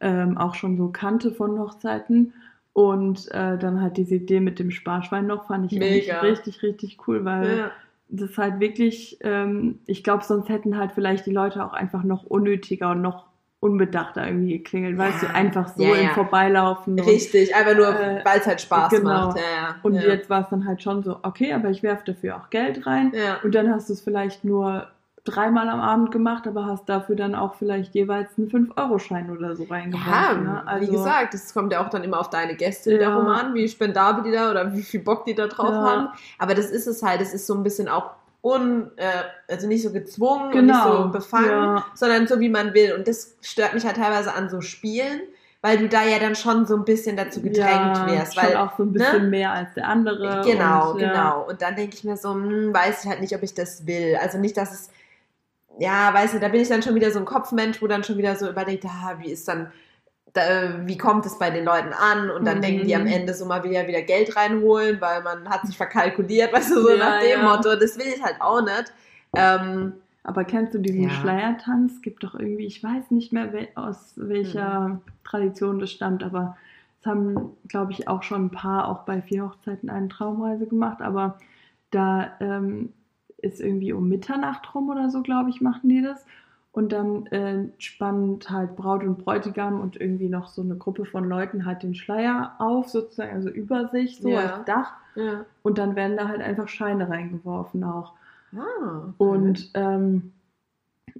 ähm, auch schon so kannte von Hochzeiten. Und äh, dann halt diese Idee mit dem Sparschwein noch, fand ich richtig, richtig cool, weil ja das ist halt wirklich, ähm, ich glaube, sonst hätten halt vielleicht die Leute auch einfach noch unnötiger und noch unbedachter irgendwie geklingelt, ja. weißt du, einfach so ja, ja. im Vorbeilaufen. Richtig, und, einfach nur, äh, weil es halt Spaß genau. macht. Ja, und jetzt war es dann halt schon so, okay, aber ich werfe dafür auch Geld rein und dann hast du es vielleicht nur dreimal am Abend gemacht, aber hast dafür dann auch vielleicht jeweils einen 5-Euro-Schein oder so reingebracht. Ja, ne? also, wie gesagt, das kommt ja auch dann immer auf deine Gäste ja. wiederum an, wie spendabel die da oder wie viel Bock die da drauf ja. haben. Aber das ist es halt, das ist so ein bisschen auch un, äh, also nicht so gezwungen genau. und nicht so genau. befangen, ja. sondern so wie man will. Und das stört mich halt teilweise an so Spielen, weil du da ja dann schon so ein bisschen dazu gedrängt ja, wärst. Weil auch so ein bisschen ne? mehr als der andere. Genau, und, genau. Und dann denke ich mir so, hm, weiß ich halt nicht, ob ich das will. Also nicht, dass es ja, weißt du, da bin ich dann schon wieder so ein Kopfmensch, wo dann schon wieder so überlegt, ah, wie ist dann, da, wie kommt es bei den Leuten an? Und dann mhm. denken die am Ende so mal wieder wieder Geld reinholen, weil man hat sich verkalkuliert, weißt du, so ja, nach dem ja. Motto. Das will ich halt auch nicht. Ähm, aber kennst du diesen ja. Schleiertanz? Gibt doch irgendwie, ich weiß nicht mehr aus welcher mhm. Tradition das stammt, aber es haben, glaube ich, auch schon ein paar auch bei vier Hochzeiten eine Traumreise gemacht, aber da ähm, ist irgendwie um Mitternacht rum oder so, glaube ich, machen die das. Und dann äh, spannt halt Braut und Bräutigam und irgendwie noch so eine Gruppe von Leuten halt den Schleier auf, sozusagen, also über sich, so Ja. als Dach. Ja. Und dann werden da halt einfach Scheine reingeworfen auch. Ah, okay. Und ähm,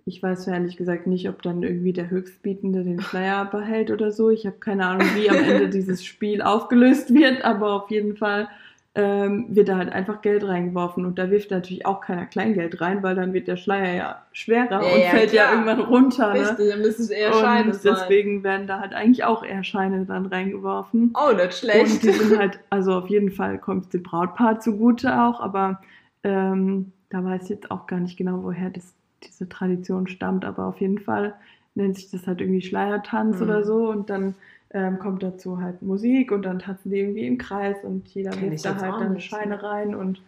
ich weiß ehrlich gesagt nicht, ob dann irgendwie der Höchstbietende den Schleier behält oder so. Ich habe keine Ahnung, wie am Ende dieses Spiel aufgelöst wird, aber auf jeden Fall ähm, wird da halt einfach Geld reingeworfen. Und da wirft natürlich auch keiner Kleingeld rein, weil dann wird der Schleier ja schwerer Ja, und ja, fällt ja klar. irgendwann runter. Ne? Richtig, dann müsste es eher Scheine Und sein. deswegen werden da halt eigentlich auch eher Scheine dann reingeworfen. Oh, nicht Und schlecht. die sind halt, also auf jeden Fall kommt es dem Brautpaar zugute auch, aber ähm, da weiß ich jetzt auch gar nicht genau, woher das, diese Tradition stammt, aber auf jeden Fall nennt sich das halt irgendwie Schleiertanz Mhm. oder so und dann ähm, kommt dazu halt Musik und dann tanzen die irgendwie im Kreis und jeder wirft da halt dann Scheine ne? rein und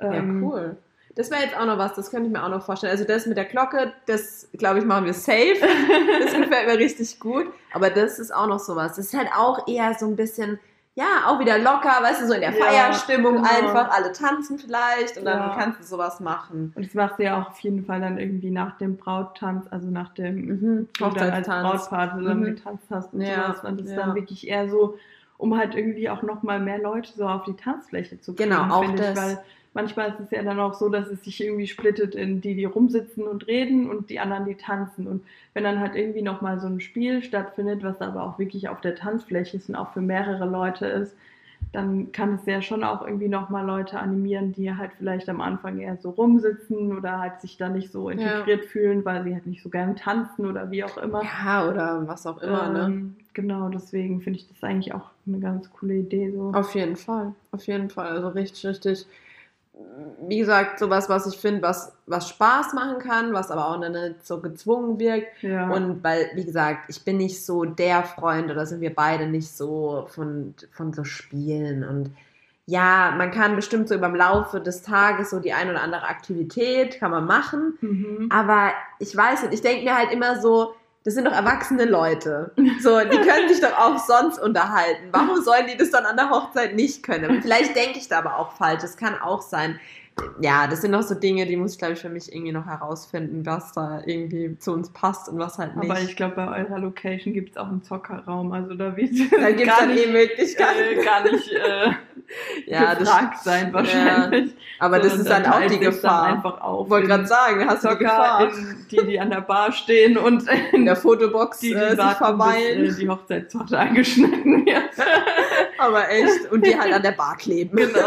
Ja, ähm, cool. Das wäre jetzt auch noch was, das könnte ich mir auch noch vorstellen. Also das mit der Glocke, das glaube ich machen wir safe. Das gefällt mir richtig gut. Aber das ist auch noch sowas. Das ist halt auch eher so ein bisschen, ja, auch wieder locker, weißt du, so in der Ja, Feierstimmung genau. einfach. Alle tanzen vielleicht und dann Ja. kannst du sowas machen. Und das machst du ja auch auf jeden Fall dann irgendwie nach dem Brauttanz, also nach dem Mhm. du dann als Hochzeitstanz. Brautpaar Mhm. getanzt hast und Ja, sowas. Und das ist ja. dann wirklich eher so, um halt irgendwie auch nochmal mehr Leute so auf die Tanzfläche zu kriegen. Genau, auch finde das. Ich, weil manchmal ist es ja dann auch so, dass es sich irgendwie splittet in die, die rumsitzen und reden und die anderen, die tanzen. Und wenn dann halt irgendwie nochmal so ein Spiel stattfindet, was aber auch wirklich auf der Tanzfläche ist und auch für mehrere Leute ist, dann kann es ja schon auch irgendwie nochmal Leute animieren, die halt vielleicht am Anfang eher so rumsitzen oder halt sich da nicht so integriert fühlen, weil sie halt nicht so gern tanzen oder wie auch immer. Ja, oder was auch immer, ne? Ähm, Genau, deswegen finde ich das eigentlich auch eine ganz coole Idee. So. Auf jeden Fall, auf jeden Fall. Also richtig, richtig, wie gesagt, sowas, was ich finde, was, was Spaß machen kann, was aber auch nicht so gezwungen wirkt. Ja. Und weil, wie gesagt, ich bin nicht so der Freund oder sind wir beide nicht so von, von so Spielen. Und ja, man kann bestimmt so über dem Laufe des Tages so die ein oder andere Aktivität kann man machen. mhm. Aber ich weiß nicht, ich denke mir halt immer so, das sind doch erwachsene Leute. So, die können sich doch auch sonst unterhalten. Warum sollen die das dann an der Hochzeit nicht können? Vielleicht denke ich da aber auch falsch. Das kann auch sein. Ja, das sind noch so Dinge, die muss ich, glaube ich, für mich irgendwie noch herausfinden, was da irgendwie zu uns passt und was halt nicht. Aber ich glaube, bei eurer Location gibt es auch einen Zockerraum. Also da wird da gibt es gar dann nicht, eh Möglichkeiten. äh, gar nicht äh, ja, das, gefragt sein wahrscheinlich. aber das Sondern ist dann auch die Gefahr. Dann einfach auf. Ich wollte gerade sagen, hast du die Zocker, Gefahr. in die, die an der Bar stehen und In der Fotobox die, die äh, sich verweilen. bis äh, die Hochzeitstorte angeschnitten wird. Aber echt. Und die halt an der Bar kleben. Genau.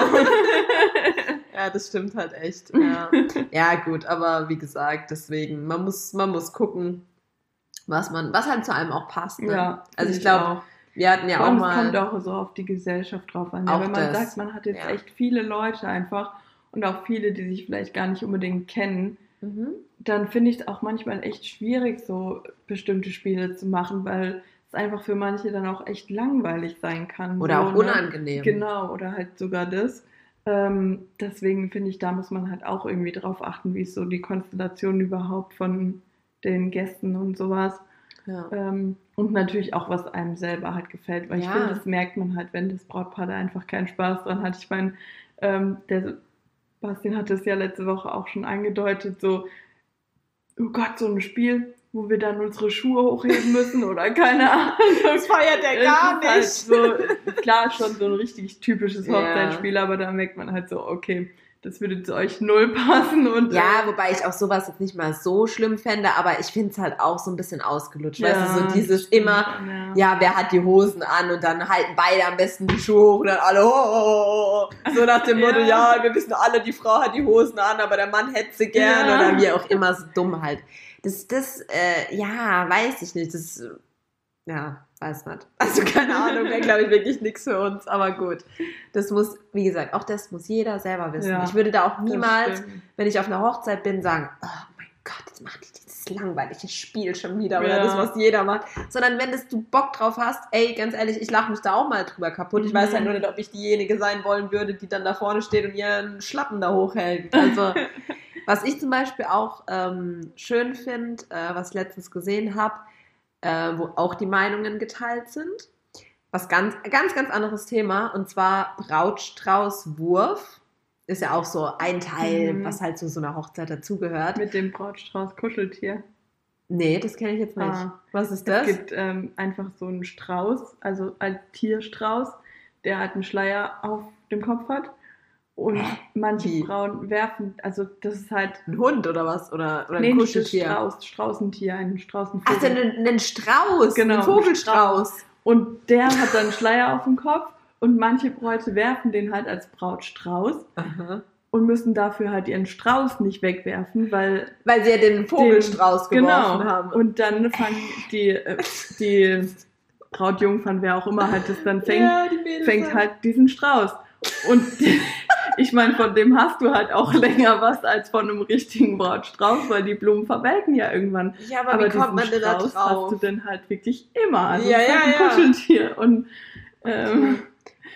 Ja, das stimmt halt echt. Ja. ja, gut, aber wie gesagt, deswegen, man muss, man muss gucken, was man, was halt zu einem auch passt. Ne? Ja, also ich glaube, wir hatten ja Vor auch mal. Es kommt auch so auf die Gesellschaft drauf an. Ja, wenn man das. sagt, man hat jetzt Ja. echt viele Leute einfach und auch viele, die sich vielleicht gar nicht unbedingt kennen, Mhm. dann finde ich es auch manchmal echt schwierig, so bestimmte Spiele zu machen, weil es einfach für manche dann auch echt langweilig sein kann. Oder so, auch ne? unangenehm. Genau, oder halt sogar das. Ähm, deswegen finde ich, da muss man halt auch irgendwie drauf achten, wie ist so die Konstellation überhaupt von den Gästen und sowas. Ja. Ähm, und natürlich auch, was einem selber halt gefällt, weil ich Ja. finde, das merkt man halt, wenn das Brautpaar da einfach keinen Spaß dran hat. Ich meine, ähm, der Bastian hat es ja letzte Woche auch schon angedeutet, so, oh Gott, so ein Spiel, wo wir dann unsere Schuhe hochheben müssen oder keine Ahnung. Das feiert er gar Es nicht. Halt so, klar, schon so ein richtig typisches Ja. Hochzeitsspiel, aber da merkt man halt so, okay, das würde zu euch null passen und Ja, wobei ich auch sowas jetzt nicht mal so schlimm fände, aber ich finde es halt auch so ein bisschen ausgelutscht. weißt du, so dieses stimmt immer, ja. ja, wer hat die Hosen an und dann halten beide am besten die Schuhe hoch und dann alle, oh, oh, oh. so nach dem Motto, Ja. ja, wir wissen alle, die Frau hat die Hosen an, aber der Mann hätte sie gern Ja. oder wie auch immer, so dumm halt. Das, das, äh, ja, weiß ich nicht, das, äh, ja, weiß nicht. Also keine Ahnung, wäre glaube ich wirklich nichts für uns, aber gut. Das muss, wie gesagt, auch das muss jeder selber wissen. Ja, ich würde da auch niemals wenn ich auf einer Hochzeit bin, sagen, oh mein Gott, jetzt macht die dieses langweilige Spiel schon wieder oder Ja. das, was jeder macht. Sondern wenn das, du Bock drauf hast, ey, ganz ehrlich, ich lache mich da auch mal drüber kaputt. Ich weiß Mhm. halt nur nicht, ob ich diejenige sein wollen würde, die dann da vorne steht und ihren Schlappen da hochhält. Also, was ich zum Beispiel auch ähm, schön finde, äh, was ich letztens gesehen habe, äh, wo auch die Meinungen geteilt sind. Was ganz, ganz, ganz anderes Thema und zwar Brautstraußwurf. ist ja auch so ein Teil, Mhm. was halt zu so einer Hochzeit dazugehört. Mit dem Brautstrauß Kuscheltier. Nee, das kenne ich jetzt nicht. Ah. Was ist Es das? gibt ähm, einfach so einen Strauß, also ein Tierstrauß, der halt einen Schleier auf dem Kopf hat. Und manche Wie? Frauen werfen, also das ist halt Ein Hund oder was? Oder, oder nee, ein das Kuscheltier? Strauß, Straußentier, ein Straußenvogel. Ach, dann einen, einen Strauß, Genau, einen Vogelstrauß. Und der hat dann einen Schleier auf dem Kopf und manche Bräute werfen den halt als Brautstrauß Aha. und müssen dafür halt ihren Strauß nicht wegwerfen, weil Weil sie ja den Vogelstrauß genau geworfen haben. und dann fangen die äh, die Brautjungfern, wer auch immer halt das dann fängt, ja, die fängt halt diesen Strauß. Und ich meine, von dem hast du halt auch länger was als von einem richtigen Brautstrauß, weil die Blumen verwelken ja irgendwann. Ja, aber, Aber wie kommt man denn da drauf? hast du denn halt wirklich immer. Also Ja, ist ja, halt ein ja. Kuscheltier. Und ähm,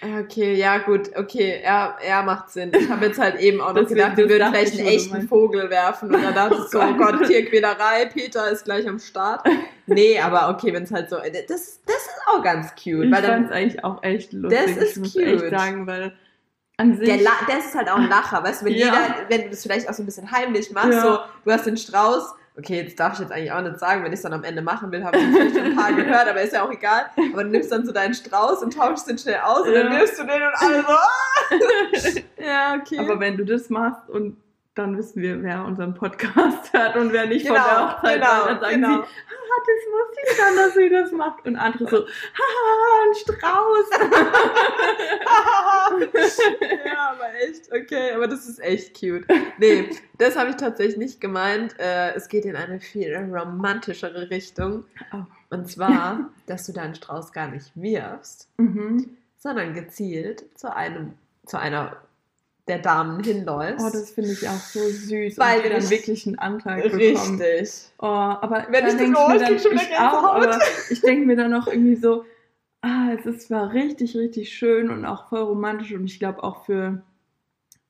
Okay, ja gut, okay, ja, ja macht Sinn. Ich habe jetzt halt eben auch noch gedacht, wir das würden vielleicht ich, einen echten. Vogel werfen dann dachte ich so, oh Gott. Tierquälerei, Peter ist gleich am Start. Nee, aber okay, wenn es halt so, das, das ist auch ganz cute, ich weil fand dann, es eigentlich auch echt lustig. Das ist ich muss cute. echt sagen, weil an sich. der, das ist halt auch ein Lacher, weißt du, wenn Ja. jeder, wenn du das vielleicht auch so ein bisschen heimlich machst, Ja. so, du hast den Strauß, okay, jetzt darf ich jetzt eigentlich auch nicht sagen, wenn ich es dann am Ende machen will, habe ich vielleicht schon ein paar gehört, aber ist ja auch egal, aber du nimmst dann so deinen Strauß und tauschst den schnell aus und Ja. dann wirfst du den und alle so, ah! ja, okay. aber wenn du das machst und dann wissen wir, wer unseren Podcast hört und wer nicht von Genau, der Hochzeit genau, war, dann sagen genau. sie, haha, das wusste ich schon, dass sie das macht. Und andere so, haha, ein Strauß. ja, aber echt, okay, aber das ist echt cute. Nee, das habe ich tatsächlich nicht gemeint. Äh, es geht in eine viel romantischere Richtung. Oh. Und zwar, dass du deinen Strauß gar nicht wirfst, Mhm. sondern gezielt zu einem, zu einer der Damen hinläufst. Oh, das finde ich auch so süß. Weil die dann ich- wirklich einen Antrag bekommen. Richtig. Oh, aber Wenn ich das denk oh, mir ich dann, ich auch, aber ich denke mir dann auch irgendwie so, ah, es ist zwar richtig, richtig schön und auch voll romantisch und ich glaube auch für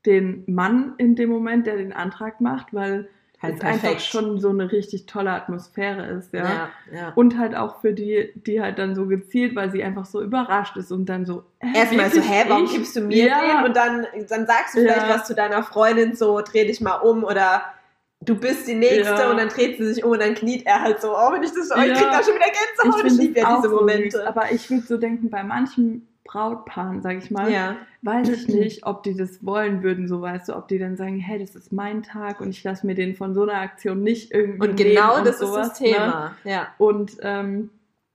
den Mann in dem Moment, der den Antrag macht, weil Halt es einfach perfekt. schon so eine richtig tolle Atmosphäre ist, ja. Ja, ja. Und halt auch für die, die halt dann so gezielt, weil sie einfach so überrascht ist und dann so. Erstmal so, hä, warum ich? gibst du mir Ja. den? Und dann, dann sagst du vielleicht was zu deiner Freundin, so, dreh dich mal um oder du bist die Nächste Ja. und dann dreht sie sich um und dann kniet er halt so, oh, wenn ich das so, ich Ja. krieg da schon wieder Gänsehaut, ich, find liebe ja diese so Momente. Süß, aber ich würde so denken, bei manchen Brautpaaren, sag ich mal, ja, weiß ich nicht, ob die das wollen würden, so weißt du, ob die dann sagen, hey, das ist mein Tag und ich lasse mir den von so einer Aktion nicht irgendwie und genau nehmen das und ist sowas, das Thema. Ja. Ne? Und ähm,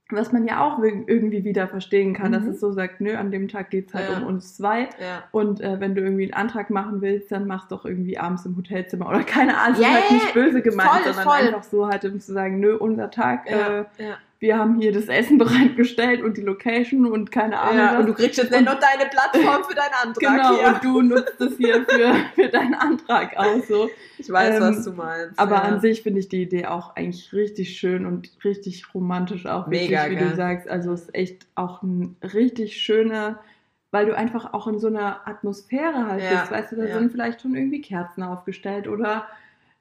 was man ja auch irgendwie wieder verstehen kann, dass Mhm. es so sagt, nö, an dem Tag geht's halt Ja. um uns zwei. Ja. Und äh, wenn du irgendwie einen Antrag machen willst, dann mach's doch irgendwie abends im Hotelzimmer oder keine Ahnung, Ja, halt ja, nicht böse gemeint, voll, sondern voll. einfach so halt, um zu sagen, nö, unser Tag, Ja, äh, ja. Wir haben hier das Essen bereitgestellt und die Location und keine Ahnung. ja. Und du kriegst jetzt noch deine Plattform für deinen Antrag Genau, hier. und du nutzt es hier für, für deinen Antrag aus. So. Ich weiß, Ähm, was du meinst. Aber ja. an sich finde ich die Idee auch eigentlich richtig schön und richtig romantisch auch. Wirklich, Mega, wie gell? du sagst. Also es ist echt auch ein richtig schöner, weil du einfach auch in so einer Atmosphäre halt Ja, bist. Weißt du, da ja. sind vielleicht schon irgendwie Kerzen aufgestellt oder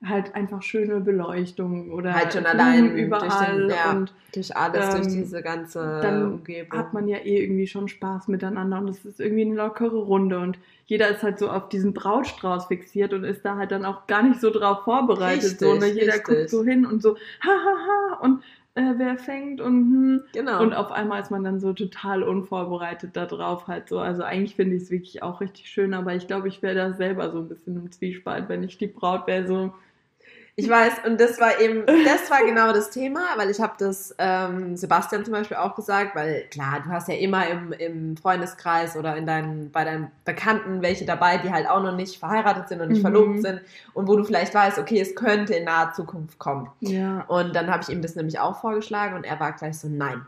halt einfach schöne Beleuchtung oder Halt schon allein durch überall den- ja. und durch alles, durch ähm, diese ganze dann Umgebung. hat man ja eh irgendwie schon Spaß miteinander und es ist irgendwie eine lockere Runde und jeder ist halt so auf diesen Brautstrauß fixiert und ist da halt dann auch gar nicht so drauf vorbereitet. Richtig, so, ne? Jeder richtig. guckt so hin und so, ha ha ha und äh, wer fängt und hm. genau. Und auf einmal ist man dann so total unvorbereitet da drauf halt so. Also eigentlich finde ich es wirklich auch richtig schön, aber ich glaube, ich wäre da selber so ein bisschen im Zwiespalt, wenn ich die Braut wäre so. Ich weiß, und das war eben, das war genau das Thema, weil ich habe das ähm, Sebastian zum Beispiel auch gesagt, weil klar, du hast ja immer im, im Freundeskreis oder in deinen, bei deinen Bekannten welche dabei, die halt auch noch nicht verheiratet sind und nicht Mhm. verlobt sind und wo du vielleicht weißt, okay, es könnte in naher Zukunft kommen. Ja. Und dann habe ich ihm das nämlich auch vorgeschlagen und er war gleich so, nein,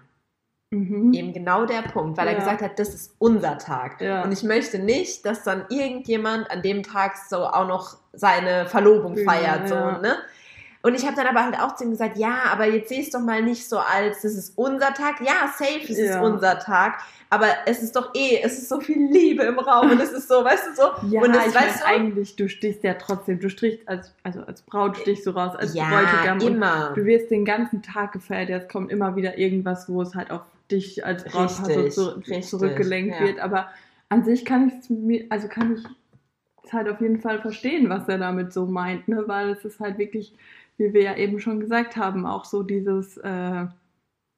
Mhm. eben genau der Punkt, weil er Ja. gesagt hat, das ist unser Tag. Ja. Und ich möchte nicht, dass dann irgendjemand an dem Tag so auch noch seine Verlobung Ja, feiert. So, ne? Und ich habe dann aber halt auch zu ihm gesagt, ja, aber jetzt seh es doch mal nicht so als, das ist unser Tag. Ja, safe, es ist unser Tag. Aber es ist doch eh, es ist so viel Liebe im Raum und es ist so, weißt du, so. Ja, und das, ich weißt meine, du, eigentlich, du stichst ja trotzdem, du strichst als, also als Braut stichst du raus, als ja, Bräutigam immer. du wirst den ganzen Tag gefeiert, jetzt kommt immer wieder irgendwas, wo es halt auf dich als Brautpaar so zu, richtig, zurückgelenkt ja. wird, aber an sich kann ich es mir, also kann ich es halt auf jeden Fall verstehen, was er damit so meint, ne? weil es ist halt wirklich, wie wir ja eben schon gesagt haben, auch so dieses äh,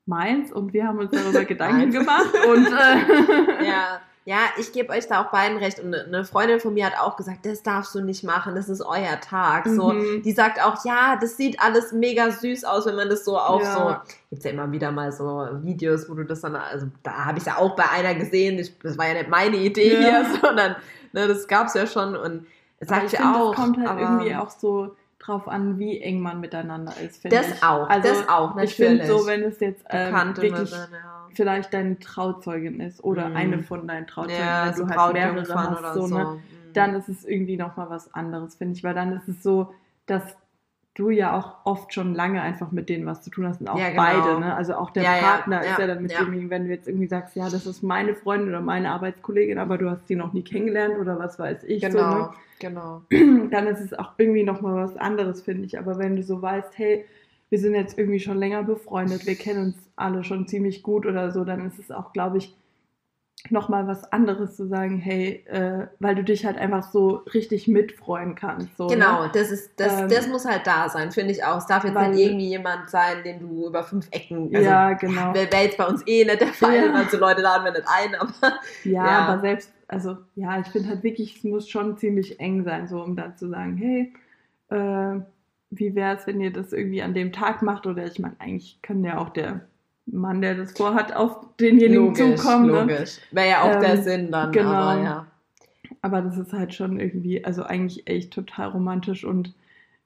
meins und wir haben uns darüber Gedanken gemacht und äh, ja. Ja, ich gebe euch da auch beiden recht. Und eine Freundin von mir hat auch gesagt, das darfst du nicht machen, das ist euer Tag. So, mhm. die sagt auch, ja, das sieht alles mega süß aus, wenn man das so auch ja. so. Gibt's ja immer wieder mal so Videos, wo du das dann, also da habe ich ja auch bei einer gesehen, ich, das war ja nicht meine Idee ja. hier, sondern ne, das gab's ja schon und das sag ich, ich auch. Das kommt halt aber, irgendwie auch so drauf an, wie eng man miteinander ist. Das ich. auch, also, das auch, natürlich. Ich finde so, wenn es jetzt ähm, wirklich dann, ja. vielleicht deine Trauzeugin ist oder mhm. eine von deinen Trauzeugen, ja, wenn so du halt mehrere hast, so, ne, mhm. dann ist es irgendwie nochmal was anderes, finde ich, weil dann ist es so, dass du ja auch oft schon lange einfach mit denen was zu tun hast und auch ja, genau. beide, ne? Also auch der ja, Partner ja, ist ja dann mit dem, wenn du jetzt irgendwie sagst, ja, das ist meine Freundin oder meine Arbeitskollegin, aber du hast die noch nie kennengelernt oder was weiß ich. Genau, so, ne? genau. Dann ist es auch irgendwie nochmal was anderes, finde ich. Aber wenn du so weißt, hey, wir sind jetzt irgendwie schon länger befreundet, wir kennen uns alle schon ziemlich gut oder so, dann ist es auch, glaube ich, nochmal was anderes zu sagen, hey, äh, weil du dich halt einfach so richtig mitfreuen kannst. So, genau, ne? das ist, das, ähm, das muss halt da sein, finde ich auch. Es darf jetzt weil, nicht irgendwie jemand sein, den du über fünf Ecken, also, ja, genau. Wäre wär jetzt bei uns eh nicht der Fall, ja. weil so Leute laden wir nicht ein, aber. Ja, ja. aber selbst, also ja, ich finde halt wirklich, es muss schon ziemlich eng sein, so um dann zu sagen, hey, äh, wie wäre es, wenn ihr das irgendwie an dem Tag macht? Oder ich meine, eigentlich kann ja auch der Mann, der das vorhat, auf denjenigen logisch, zukommen. Ne? Logisch. Ne? Wäre ja auch ähm, der Sinn dann. Genau. Aber, ja. aber das ist halt schon irgendwie, also eigentlich echt total romantisch und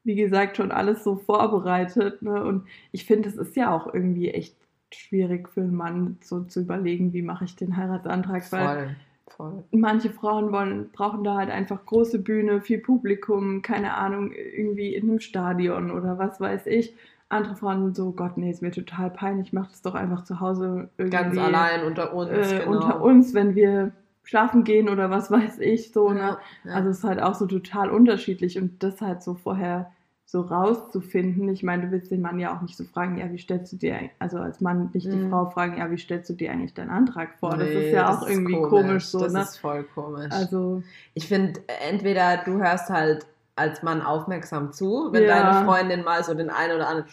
wie gesagt, schon alles so vorbereitet. Ne? Und ich finde, es ist ja auch irgendwie echt schwierig für einen Mann so zu überlegen, wie mache ich den Heiratsantrag, weil voll, voll. manche Frauen wollen, brauchen da halt einfach große Bühne, viel Publikum, keine Ahnung, irgendwie in einem Stadion oder was weiß ich andere Frauen sind so, Gott, nee, ist mir total peinlich, mach das doch einfach zu Hause irgendwie. Ganz allein unter uns. Äh, genau. Unter uns, wenn wir schlafen gehen oder was weiß ich so. Ne? Ja, ja. Also es ist halt auch so total unterschiedlich und das halt so vorher so rauszufinden. Ich meine, du willst den Mann ja auch nicht so fragen, ja, wie stellst du dir, also als Mann nicht die mhm. Frau fragen, ja, wie stellst du dir eigentlich deinen Antrag vor? Nee, das ist ja auch irgendwie komisch. komisch. so. Das ne? ist voll komisch. Also ich finde, entweder du hörst halt als Mann aufmerksam zu, wenn ja. deine Freundin mal so den einen oder anderen.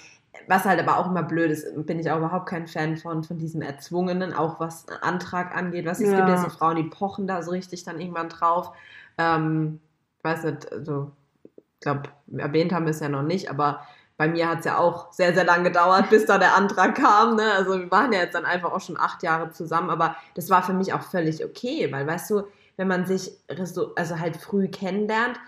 Was halt aber auch immer blöd ist, bin ich auch überhaupt kein Fan von, von diesem Erzwungenen, auch was Antrag angeht. Was, es ja. gibt ja so Frauen, die pochen da so richtig dann irgendwann drauf. Ähm, weiß nicht, also, ich glaube, erwähnt haben wir es ja noch nicht, aber bei mir hat es ja auch sehr, sehr lange gedauert, bis da der Antrag kam. Ne? Also wir waren ja jetzt dann einfach auch schon acht Jahre zusammen, aber das war für mich auch völlig okay, weil weißt du, wenn man sich so, also halt früh kennenlernt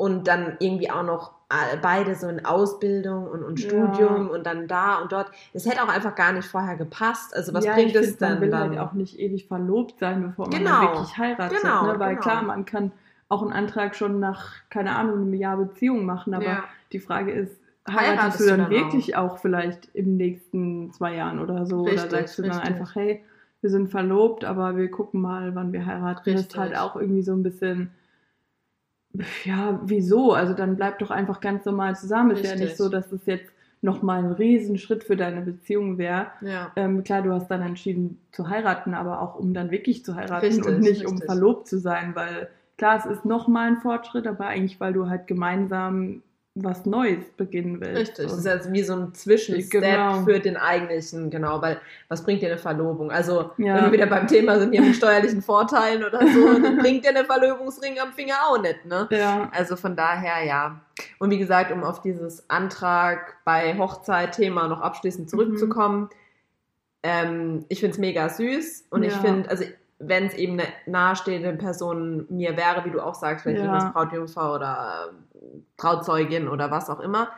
und dann irgendwie auch noch äh, beide so in Ausbildung und, und Studium ja. und dann da und dort. Das hätte auch einfach gar nicht vorher gepasst. Also was ja, bringt es dann? Man will dann? halt auch nicht ewig verlobt sein, bevor man genau. wirklich heiratet. Genau, ne? Weil genau. klar, man kann auch einen Antrag schon nach, keine Ahnung, einem Jahr Beziehung machen, aber ja. die Frage ist, heiratest, heiratest du dann, dann wirklich auch? auch? vielleicht im nächsten zwei Jahren oder so? Richtig, oder sagst du richtig. dann einfach, hey, wir sind verlobt, aber wir gucken mal, wann wir heiraten. Richtig. Das ist halt auch irgendwie so ein bisschen ja, wieso? Also dann bleib doch einfach ganz normal zusammen. Ist ja nicht so, dass es jetzt nochmal ein Riesenschritt für deine Beziehung wäre. Ja. Ähm, klar, du hast dann entschieden zu heiraten, aber auch um dann wirklich zu heiraten richtig, und nicht richtig. um verlobt zu sein, weil klar, es ist nochmal ein Fortschritt, aber eigentlich, weil du halt gemeinsam was Neues beginnen willst. Richtig, das ist also wie so ein Zwischenstep genau. für den eigentlichen, genau, weil was bringt dir eine Verlobung? Also, ja. wenn wir wieder beim Thema sind, hier mit steuerlichen Vorteilen oder so, dann bringt dir eine Verlobungsring am Finger auch nicht, ne? Ja. Also von daher, ja. Und wie gesagt, um auf dieses Antrag bei Hochzeit-Thema noch abschließend zurückzukommen, mhm. ähm, ich finde es mega süß und ja. ich finde, also wenn es eben eine nahestehende Person mir wäre, wie du auch sagst, vielleicht ja. Brautjungfer oder Trauzeugin oder was auch immer,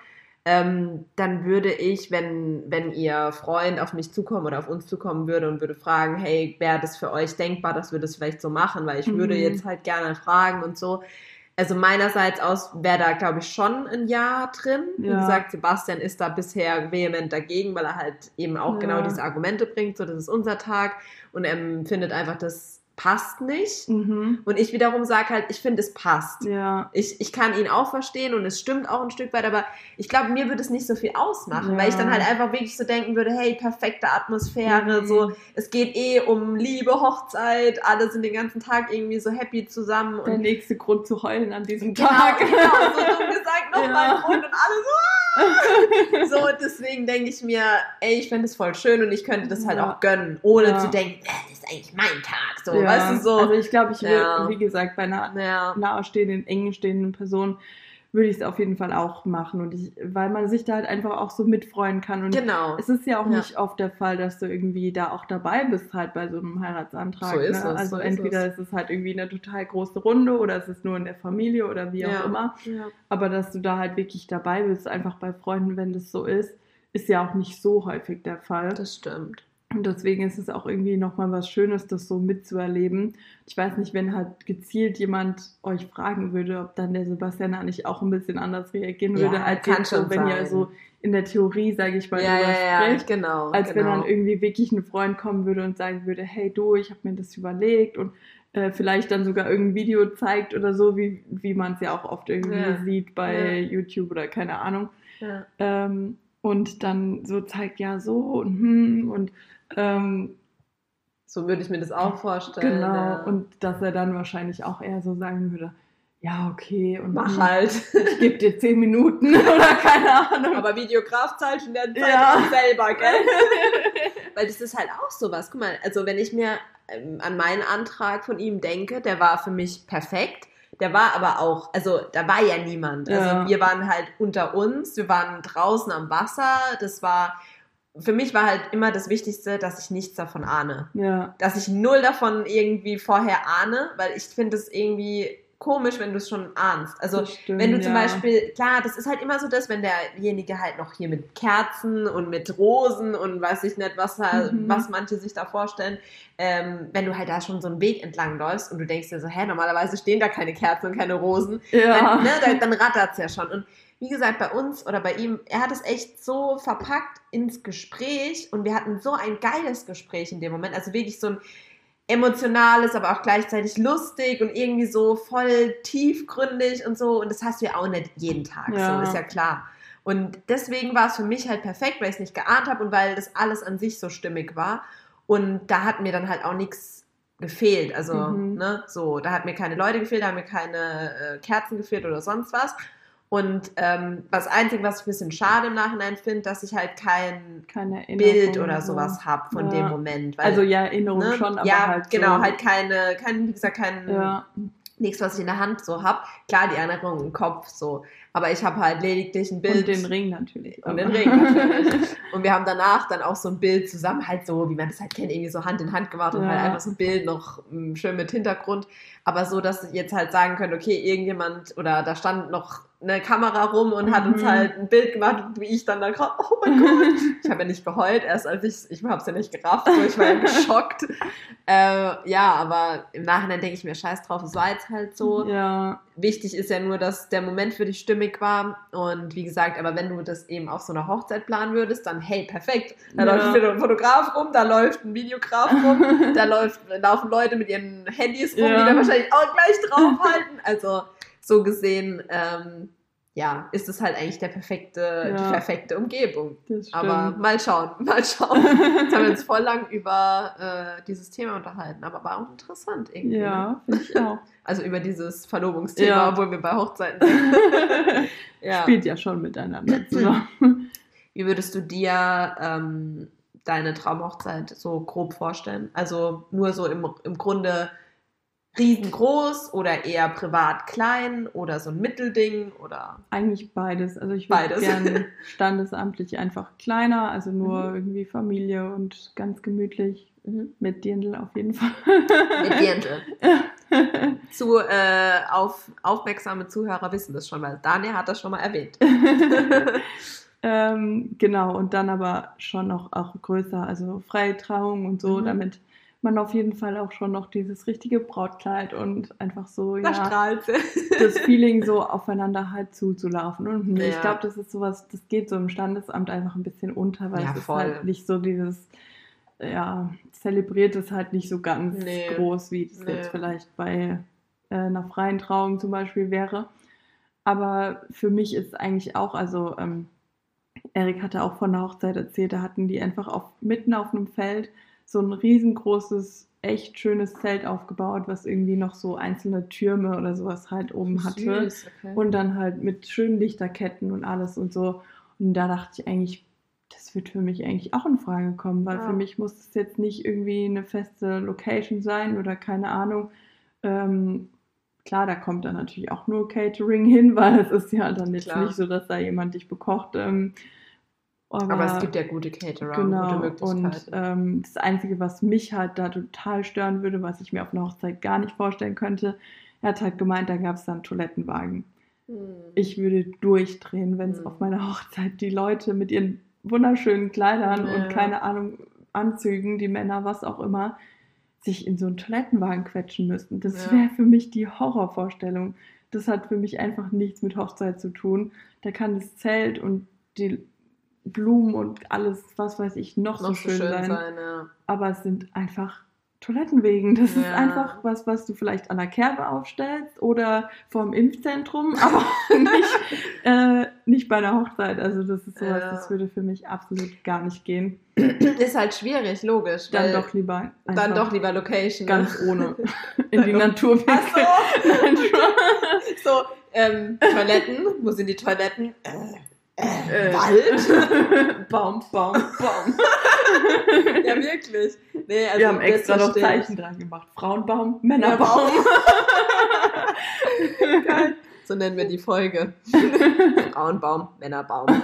ähm, dann würde ich, wenn, wenn ihr Freund auf mich zukommen oder auf uns zukommen würde und würde fragen, hey, wäre das für euch denkbar, dass wir das vielleicht so machen, weil ich mhm. würde jetzt halt gerne fragen und so, also meinerseits aus wäre da, glaube ich, schon ein Ja drin. Ja. Wie gesagt, Sebastian ist da bisher vehement dagegen, weil er halt eben auch genau ja. genau diese Argumente bringt, so das ist unser Tag und er findet einfach, das passt nicht. Mhm. Und ich wiederum sage halt, ich finde, es passt. Ja. Ich, ich kann ihn auch verstehen und es stimmt auch ein Stück weit, aber ich glaube, mir würde es nicht so viel ausmachen, ja. weil ich dann halt einfach wirklich so denken würde, hey, perfekte Atmosphäre, mhm. so, es geht eh um Liebe, Hochzeit, alle sind den ganzen Tag irgendwie so happy zusammen. Der nächste Grund zu heulen an diesem genau, Tag. Genau, so dumm gesagt, noch ja. Grund und alle so, ah! so, deswegen denke ich mir, ey, ich fände es voll schön und ich könnte das halt auch gönnen, ohne zu denken, äh, das ist eigentlich mein Tag. So, ja. Weißt du, so. Also ich glaube, ich ja. will, wie gesagt, bei einer ja. nahestehenden, eng stehenden Person würde ich es auf jeden Fall auch machen. Und ich, weil man sich da halt einfach auch so mitfreuen kann. Und genau. es ist ja auch ja. nicht oft der Fall, dass du irgendwie da auch dabei bist, halt bei so einem Heiratsantrag. So ist ne? es. Also so entweder ist es. ist es halt irgendwie eine total große Runde oder es ist nur in der Familie oder wie ja. auch immer. Ja. Aber dass du da halt wirklich dabei bist, einfach bei Freunden, wenn das so ist, ist ja auch nicht so häufig der Fall. Das stimmt. Und deswegen ist es auch irgendwie nochmal was Schönes, das so mitzuerleben. Ich weiß nicht, wenn halt gezielt jemand euch fragen würde, ob dann der Sebastian nicht auch ein bisschen anders reagieren würde, ja, als jetzt so, wenn ihr so in der Theorie, sage ich mal, ja, ja, spricht, ja, genau, als genau. wenn dann irgendwie wirklich ein Freund kommen würde und sagen würde, hey du, ich habe mir das überlegt und äh, vielleicht dann sogar irgendein Video zeigt oder so, wie, wie man es ja auch oft irgendwie ja. sieht bei YouTube oder keine Ahnung. Ähm, und dann so zeigt, ja so und hm und ähm, so würde ich mir das auch vorstellen. Genau, ja. und dass er dann wahrscheinlich auch eher so sagen würde, ja, okay, und mach halt. Ich gebe dir zehn Minuten oder keine Ahnung. Aber Videograf zahlt schon der Zeit ja. selber, gell? Weil das ist halt auch sowas. Guck mal, also wenn ich mir ähm, an meinen Antrag von ihm denke, der war für mich perfekt. Der war aber auch, also da war ja niemand. Also ja. wir waren halt unter uns, wir waren draußen am Wasser. Das war, für mich war halt immer das Wichtigste, dass ich nichts davon ahne. Ja. Dass ich null davon irgendwie vorher ahne, weil ich finde es irgendwie komisch, wenn du es schon ahnst. Also stimmt, wenn du zum ja. Beispiel, klar, das ist halt immer so das, wenn derjenige halt noch hier mit Kerzen und mit Rosen und weiß ich nicht, was, mhm. was manche sich da vorstellen, ähm, wenn du halt da schon so einen Weg entlang läufst und du denkst dir so, hä, normalerweise stehen da keine Kerzen und keine Rosen, ja. dann, ne, dann, dann rattert es ja schon. Und wie gesagt, bei uns oder bei ihm, er hat es echt so verpackt ins Gespräch und wir hatten so ein geiles Gespräch in dem Moment. Also wirklich so ein emotionales, aber auch gleichzeitig lustig und irgendwie so voll tiefgründig und so. Und das hast du ja auch nicht jeden Tag, ja. so ist ja klar. Und deswegen war es für mich halt perfekt, weil ich es nicht geahnt habe und weil das alles an sich so stimmig war. Und da hat mir dann halt auch nichts gefehlt. Also, mhm. ne, so, da hat mir keine Leute gefehlt, da haben mir keine äh, Kerzen gefehlt oder sonst was. Und ähm, das Einzige, was ich ein bisschen schade im Nachhinein finde, dass ich halt kein Bild oder sowas habe von ja. dem Moment. Weil, also ja, Erinnerung ne? schon, aber ja, halt genau, so. halt keine, kein, wie gesagt, kein ja. nichts, was ich in der Hand so habe. Klar, die Erinnerung im Kopf so, aber ich habe halt lediglich ein Bild. Und den Ring natürlich. Und den Ring natürlich. und wir haben danach dann auch so ein Bild zusammen, halt so, wie man das halt kennt, irgendwie so Hand in Hand gemacht und halt einfach so ein Bild noch um, schön mit Hintergrund. Aber so, dass ich jetzt halt sagen könnte, okay, irgendjemand oder da stand noch eine Kamera rum und hat uns mhm. halt ein Bild gemacht, wie ich dann da gerade, oh mein Gott. Ich habe ja nicht geheult, erst als ich, ich habe es ja nicht gerafft, so, ich war ja geschockt. Äh, ja, aber im Nachhinein denke ich mir, scheiß drauf, es war jetzt halt so. Ja. Wichtig ist ja nur, dass der Moment für dich stimmig war. Und wie gesagt, aber wenn du das eben auf so einer Hochzeit planen würdest, dann hey, perfekt. Da ja. läuft ein Fotograf rum, da läuft ein Videograf rum, da läuft, laufen Leute mit ihren Handys rum, ja. die dann wahrscheinlich auch gleich draufhalten. Also so gesehen, ähm, ja, ist es halt eigentlich der perfekte, ja. die perfekte Umgebung. Aber mal schauen, mal schauen. Jetzt haben wir uns voll lang über äh, dieses Thema unterhalten, aber war auch interessant irgendwie. Ja, ne? finde ich auch. Also über dieses Verlobungsthema, ja. obwohl wir bei Hochzeiten sind. ja. Spielt ja schon miteinander zusammen. Wie würdest du dir ähm, deine Traumhochzeit so grob vorstellen? Also nur so im, im Grunde riesengroß oder eher privat klein oder so ein Mittelding oder? Eigentlich beides. Also ich würde gerne standesamtlich einfach kleiner, also nur mhm. irgendwie Familie und ganz gemütlich mhm. mit Dirndl auf jeden Fall. Mit Dirndl. Zu äh, auf, aufmerksame Zuhörer wissen das schon, weil Daniel hat das schon mal erwähnt. ähm, genau, und dann aber schon noch auch größer, also freie Trauung und so, mhm. damit man auf jeden Fall auch schon noch dieses richtige Brautkleid und einfach so, da ja, das Feeling so aufeinander halt zuzulaufen. Und ja. ich glaube, das ist sowas, das geht so im Standesamt einfach ein bisschen unter, weil ja, es voll. ist halt nicht so dieses ja, zelebriert es halt nicht so ganz Nee. groß, wie es Nee. jetzt vielleicht bei äh, einer freien Trauung zum Beispiel wäre. Aber für mich ist eigentlich auch, also ähm, Erik hatte auch von der Hochzeit erzählt, da hatten die einfach auf, mitten auf einem Feld so ein riesengroßes, echt schönes Zelt aufgebaut, was irgendwie noch so einzelne Türme oder sowas halt oben hatte. Süß, okay. Und dann halt mit schönen Lichterketten und alles und so. Und da dachte ich eigentlich, das wird für mich eigentlich auch in Frage kommen, weil Ja. für mich muss es jetzt nicht irgendwie eine feste Location sein oder keine Ahnung. Ähm, klar, da kommt dann natürlich auch nur Catering hin, weil es ist ja dann jetzt Klar. nicht so, dass da jemand dich bekocht. Ähm, aber es gibt ja gute Caterer und Genau, gute und Möglichkeiten. ähm, das Einzige, was mich halt da total stören würde, was ich mir auf einer Hochzeit gar nicht vorstellen könnte, er hat halt gemeint, da gab es dann Toilettenwagen. Hm. Ich würde durchdrehen, wenn es Mhm. auf meiner Hochzeit die Leute mit ihren wunderschönen Kleidern Ja. und keine Ahnung, Anzügen, die Männer, was auch immer, sich in so einen Toilettenwagen quetschen müssten. Das Ja. wäre für mich die Horrorvorstellung. Das hat für mich einfach nichts mit Hochzeit zu tun. Da kann das Zelt und die Blumen und alles, was weiß ich, noch, noch so schön, sein. ja. Aber es sind einfach Toilettenwegen. Das ist Ja. einfach was, was du vielleicht an der Kerbe aufstellst oder vorm Impfzentrum, aber nicht, äh, nicht bei einer Hochzeit. Also das ist sowas, Ja. das würde für mich absolut gar nicht gehen. Ist halt schwierig, logisch. Dann doch lieber dann doch lieber Location. ganz ne? ohne in die Natur. So. Nein, so, ähm, Toiletten, wo sind die Toiletten? Äh, äh, Äh. Wald? Baum, Baum, Baum. ja, wirklich. Nee, also Wir haben extra noch. Zeichen dran gemacht. Frauenbaum, Ja, Männerbaum. Geil. So nennen wir die Folge. Frauenbaum, Männerbaum.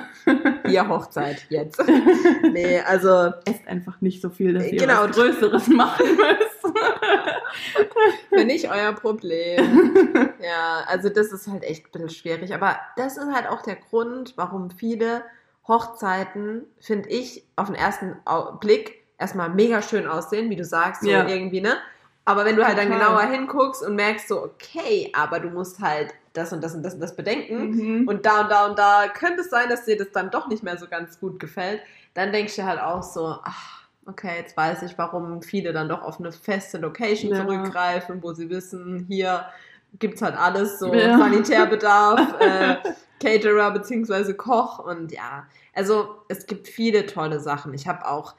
Hier Hochzeit, jetzt. Nee, also Esst einfach nicht so viel, dass ihr Genau. was Größeres machen müsst. bin nicht euer Problem. Ja, also das ist halt echt ein bisschen schwierig. Aber das ist halt auch der Grund, warum viele Hochzeiten, finde ich, auf den ersten Blick erstmal mega schön aussehen, wie du sagst, so Ja. irgendwie, ne? Aber wenn du halt dann genauer hinguckst und merkst so, okay, aber du musst halt das und das und das und das bedenken Mhm. und da und da und da könnte es sein, dass dir das dann doch nicht mehr so ganz gut gefällt, dann denkst du halt auch so, ach, okay, jetzt weiß ich, warum viele dann doch auf eine feste Location Ja. zurückgreifen, wo sie wissen, hier gibt's halt alles, so Ja. Sanitärbedarf, äh, Caterer beziehungsweise Koch und ja, also es gibt viele tolle Sachen. Ich habe auch,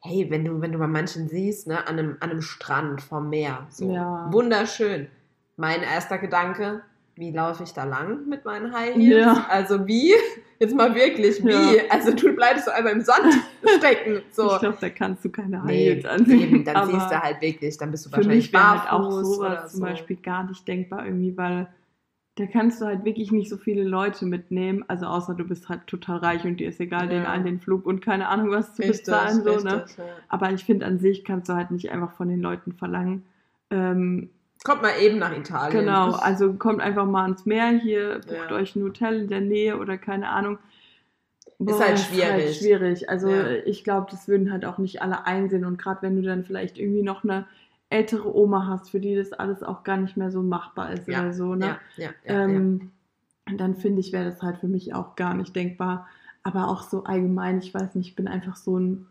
hey, wenn du, wenn du bei manchen siehst, ne, an einem, an einem Strand vom Meer, so Ja. wunderschön. Mein erster Gedanke, wie laufe ich da lang mit meinen High Heels? Ja. Also wie? Jetzt mal wirklich, wie? Ja. Also du bleibst so einmal im Sand stecken. So. Ich glaube, da kannst du keine Nee, Heils ansehen. eben, dann aber siehst du halt wirklich, dann bist du für wahrscheinlich mich wäre halt auch barfuß sowas zum so. Beispiel gar nicht denkbar irgendwie, weil da kannst du halt wirklich nicht so viele Leute mitnehmen. Also außer du bist halt total reich und dir ist egal, Ja. den allen den Flug und keine Ahnung was zu Richtig, bezahlen. So, ne? richtig, ja. Aber ich finde an sich kannst du halt nicht einfach von den Leuten verlangen. Ähm, Kommt mal eben nach Italien. genau, also kommt einfach mal ans Meer hier, bucht Ja. euch ein Hotel in der Nähe oder keine Ahnung. Ist halt schwierig. schwierig. Also Ja. ich glaube, das würden halt auch nicht alle einsehen. Und gerade wenn du dann vielleicht irgendwie noch eine ältere Oma hast, für die das alles auch gar nicht mehr so machbar ist Ja, oder so, ne? ja, ja, ja, ja. ähm, Dann finde ich, wäre das halt für mich auch gar nicht denkbar. Aber auch so allgemein, ich weiß nicht, ich bin einfach so ein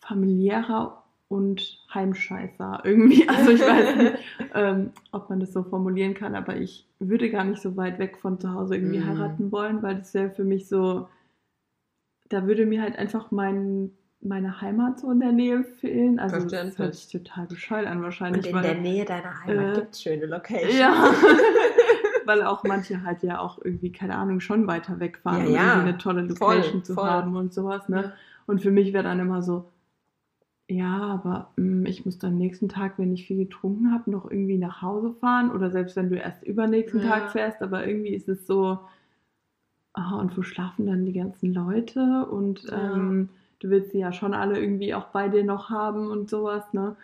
familiärer und Heimscheißer irgendwie. Also ich weiß nicht, ähm, ob man das so formulieren kann, aber ich würde gar nicht so weit weg von zu Hause irgendwie Mhm. heiraten wollen, weil das wäre für mich so, da würde mir halt einfach mein, meine Heimat so in der Nähe fehlen. Also das hört sich total bescheuert an Und wahrscheinlich. in weil- der Nähe deiner Heimat äh, gibt es schöne Locations. ja, weil auch manche halt ja auch irgendwie, keine Ahnung, schon weiter wegfahren, Ja, um ja. irgendwie eine tolle Location Voll, zu voll. haben und sowas, ne? Und für mich wäre dann immer so, ja, aber mh, ich muss dann nächsten Tag, wenn ich viel getrunken habe, noch irgendwie nach Hause fahren oder selbst wenn du erst übernächsten Ja. Tag fährst, aber irgendwie ist es so, ah, und wo schlafen dann die ganzen Leute und Ja. ähm, du willst sie ja schon alle irgendwie auch bei dir noch haben und sowas, ne?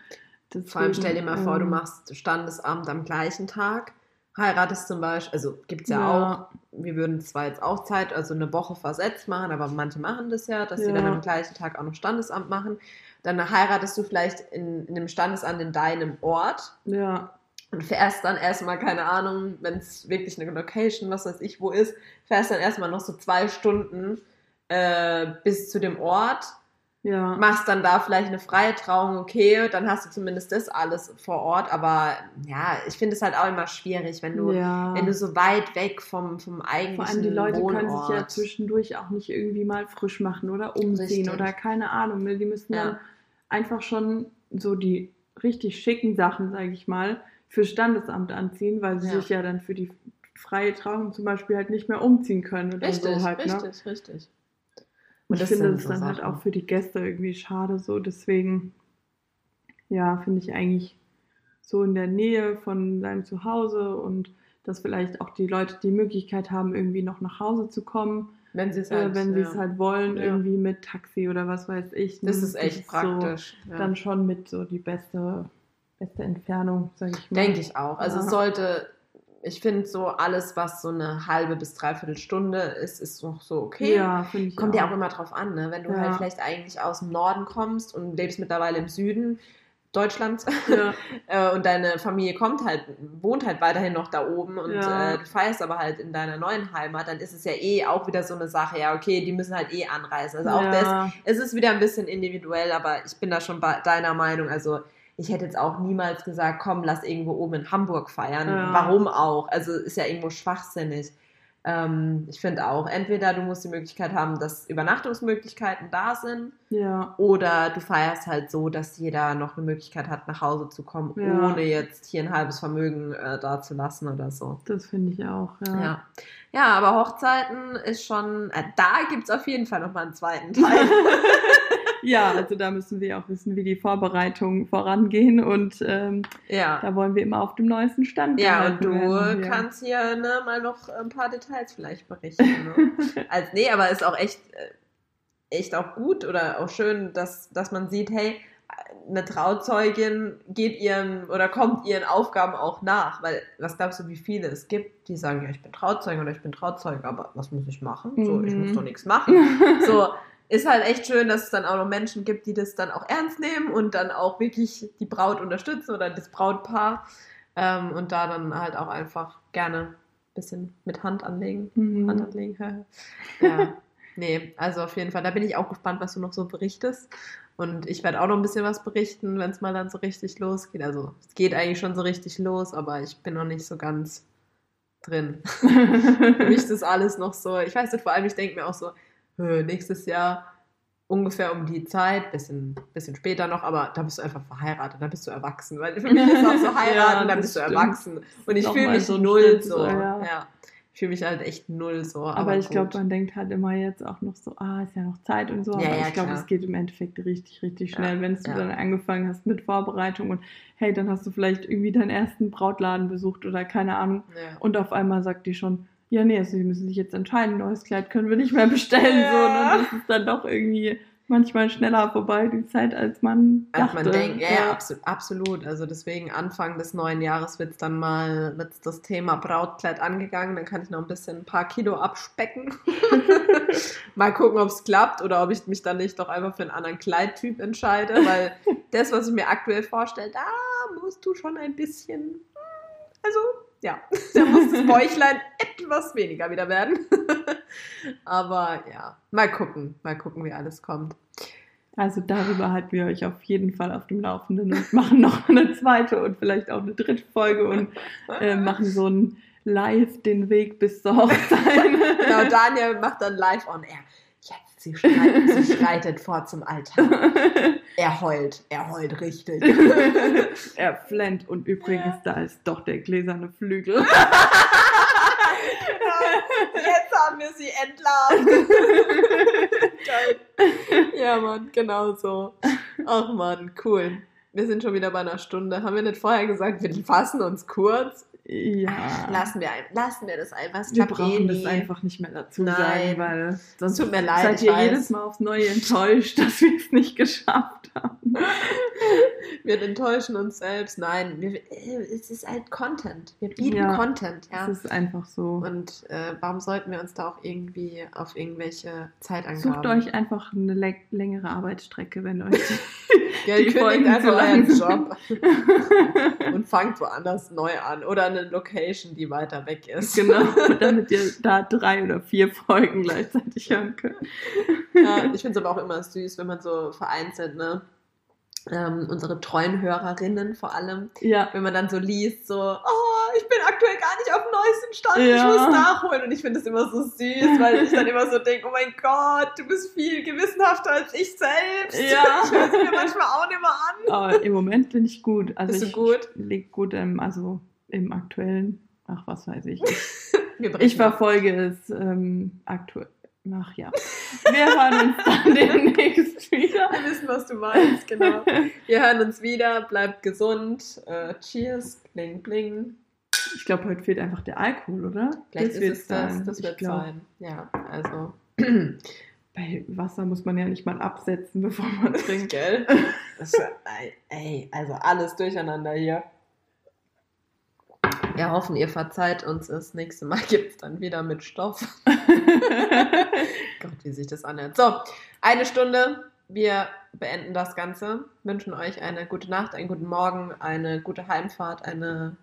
Vor allem Deswegen, stell dir mal vor, du ähm, machst Standesamt am gleichen Tag, heiratest zum Beispiel, also gibt es ja, auch, wir würden zwar jetzt auch Zeit, also eine Woche versetzt machen, aber manche machen das ja, dass sie Ja. dann am gleichen Tag auch noch Standesamt machen. Dann heiratest du vielleicht in, in einem Standesamt in deinem Ort. Ja, und fährst dann erstmal, keine Ahnung, wenn es wirklich eine Location, was weiß ich, wo ist, fährst dann erstmal noch so zwei Stunden äh, bis zu dem Ort Ja. machst dann da vielleicht eine freie Trauung, okay, dann hast du zumindest das alles vor Ort, aber ja, ich finde es halt auch immer schwierig, wenn du, ja. wenn du so weit weg vom, vom eigentlichen Vor allem die Leute Wohnort. können sich ja zwischendurch auch nicht irgendwie mal frisch machen oder umziehen Richtig. oder keine Ahnung. Ne? Die müssen Ja. dann einfach schon so die richtig schicken Sachen, sage ich mal, fürs Standesamt anziehen, weil sie Ja. sich ja dann für die freie Trauung zum Beispiel halt nicht mehr umziehen können oder Richtig, so halt. Ne? richtig, richtig. Und Und ich das finde es so dann halt Sachen. auch für die Gäste irgendwie schade so. Deswegen, ja, finde ich eigentlich so in der Nähe von seinem Zuhause und dass vielleicht auch die Leute die Möglichkeit haben, irgendwie noch nach Hause zu kommen, Wenn sie es äh, halt, sie ja. es halt wollen, Ja. irgendwie mit Taxi oder was weiß ich. ne? Das ist echt so praktisch. ja. Dann schon mit so die beste, beste Entfernung, sage ich mal. Denke ich auch. Also es sollte, ich finde so alles, was so eine halbe bis dreiviertel Stunde ist, ist noch so okay. Ja, finde ich Kommt ja auch immer drauf an, ne? wenn du Ja. halt vielleicht eigentlich aus dem Norden kommst und lebst mittlerweile im Süden Deutschlands Ja, äh, und deine Familie kommt halt, wohnt halt weiterhin noch da oben und Ja. äh, du feierst aber halt in deiner neuen Heimat, dann ist es ja eh auch wieder so eine Sache, ja okay, die müssen halt eh anreisen. Also auch das, es ist wieder ein bisschen individuell, aber ich bin da schon bei deiner Meinung. Also ich hätte jetzt auch niemals gesagt, komm, lass irgendwo oben in Hamburg feiern. Ja. Warum auch? Also ist ja irgendwo schwachsinnig. Ähm, ich finde auch, entweder du musst die Möglichkeit haben, dass Übernachtungsmöglichkeiten da sind, ja, oder du feierst halt so, dass jeder noch eine Möglichkeit hat, nach Hause zu kommen, Ja. ohne jetzt hier ein halbes Vermögen äh, da zu lassen oder so. das finde ich auch. Ja. Ja. ja, aber Hochzeiten ist schon, äh, da gibt es auf jeden Fall nochmal einen zweiten Teil. Ja, also da müssen wir auch wissen, wie die Vorbereitungen vorangehen und ähm, ja. da wollen wir immer auf dem neuesten Stand Ja, und du werden hier. kannst hier ne, mal noch ein paar Details vielleicht berichten. Ne? Als, nee, aber ist auch echt, äh, echt auch gut oder auch schön, dass, dass man sieht, hey, eine Trauzeugin geht ihren oder kommt ihren Aufgaben auch nach. Weil, was glaubst du, wie viele es gibt, die sagen, ja, ich bin Trauzeugin oder ich bin Trauzeuge, aber was muss ich machen? So, ich Mhm. muss doch nichts machen. So, ist halt echt schön, dass es dann auch noch Menschen gibt, die das dann auch ernst nehmen und dann auch wirklich die Braut unterstützen oder das Brautpaar ähm, und da dann halt auch einfach gerne ein bisschen mit Hand anlegen. Mhm. Hand anlegen. ja. Nee, also auf jeden Fall, da bin ich auch gespannt, was du noch so berichtest. Und ich werde auch noch ein bisschen was berichten, wenn es mal dann so richtig losgeht. Also es geht eigentlich schon so richtig los, aber ich bin noch nicht so ganz drin. Für mich ist das alles noch so, ich weiß nicht, vor allem ich denke mir auch so, "Hö, nächstes Jahr ungefähr um die Zeit, bisschen, bisschen später noch, aber da bist du einfach verheiratet, da bist du erwachsen. Weil für mich ist auch so heiraten, Ja, das bist du stimmt. erwachsen. Und ich fühle mich so null so. Ja. ja. Ich fühle mich halt echt null so. Aber, Aber ich glaube, man denkt halt immer jetzt auch noch so, ah, ist ja noch Zeit und so. Ja, aber ja, ich glaube, es geht im Endeffekt richtig, richtig schnell, wenn du dann angefangen hast mit Vorbereitung und hey, dann hast du vielleicht irgendwie deinen ersten Brautladen besucht oder keine Ahnung. Und auf einmal sagt die schon, ja, nee, also sie müssen sich jetzt entscheiden, neues Kleid können wir nicht mehr bestellen. Ja. So, und das ist dann doch irgendwie manchmal schneller vorbei, die Zeit, als man Als dachte. man denkt, ja, ja, absolut, absolut. Also deswegen Anfang des neuen Jahres wird dann mal wird's das Thema Brautkleid angegangen. Dann kann ich noch ein bisschen ein paar Kilo abspecken. mal gucken, ob es klappt oder ob ich mich dann nicht doch einfach für einen anderen Kleidtyp entscheide, weil das, was ich mir aktuell vorstelle, da musst du schon ein bisschen, hm, also ja, da muss das Bäuchlein etwas weniger wieder werden. Aber ja, mal gucken, mal gucken, wie alles kommt. Also darüber halten wir euch auf jeden Fall auf dem Laufenden und machen noch eine zweite und vielleicht auch eine dritte Folge und äh, machen so ein Live den Weg bis zur Hochzeit. Genau, Daniel macht dann live on air. Sie schreitet, sie schreitet vor zum Altar. Er heult, er heult richtig. er flennt und übrigens, da ist doch der gläserne Flügel. Jetzt haben wir sie entlarvt. Ja, Mann, genau so. Ach, Mann, cool. Wir sind schon wieder bei einer Stunde. Haben wir nicht vorher gesagt, wir fassen uns kurz? Ja. Lassen wir, ein, lassen wir das einfach. Es wir eh brauchen das nie. einfach nicht mehr dazu Nein. sagen, weil sonst tut mir leid, seid ihr weiß. jedes Mal aufs Neue enttäuscht, dass wir es nicht geschafft haben. Wir enttäuschen uns selbst. Nein, wir, äh, es ist halt Content. Wir bieten Ja. Content. Ja. Es ist einfach so. Und äh, warum sollten wir uns da auch irgendwie auf irgendwelche Zeitangaben... Sucht euch einfach eine lä- längere Arbeitsstrecke, wenn euch die kündigt Folgen einfach zu euren Job und fangt woanders neu an. Oder eine Location, die weiter weg ist. Genau, damit ihr da drei oder vier Folgen gleichzeitig hören könnt. Ja, ich finde es aber auch immer süß, wenn man so vereinzelt, ne? Ähm, unsere treuen Hörerinnen vor allem, Ja, wenn man dann so liest, so, oh, ich bin aktuell gar nicht auf dem neuesten Stand, ich Ja. muss nachholen. Und ich finde das immer so süß, weil ich dann immer so denke, oh mein Gott, du bist viel gewissenhafter als ich selbst. Ja. Ich höre es mir manchmal auch nicht mehr an. aber im Moment bin ich gut. Also Bist du ich gut? lieg gut im, also im aktuellen, ach was weiß ich. Ich verfolge es ähm, aktuell. Ach ja. Wir hören uns dann demnächst wieder. Wir wissen, was du meinst, genau. Wir hören uns wieder, bleibt gesund. Äh, cheers, bling, bling. Ich glaube, heute fehlt einfach der Alkohol, oder? Vielleicht ist wird's es das, sein. das Ich wird sein. Ja, also. Bei Wasser muss man ja nicht mal absetzen, bevor man trinkt. Gell? Das, ey, also alles durcheinander hier. Wir hoffen, ihr verzeiht uns. Das nächste Mal gibt es dann wieder mit Stoff. Gott, wie sich das anhört. So, eine Stunde. Wir beenden das Ganze. Wünschen euch eine gute Nacht, einen guten Morgen, eine gute Heimfahrt, eine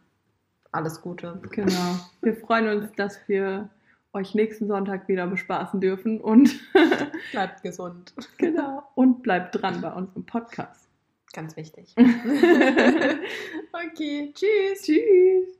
alles Gute. Genau. Wir freuen uns, dass wir euch nächsten Sonntag wieder bespaßen dürfen und Bleibt gesund. genau und bleibt dran bei unserem Podcast. Ganz wichtig. okay, tschüss. Tschüss.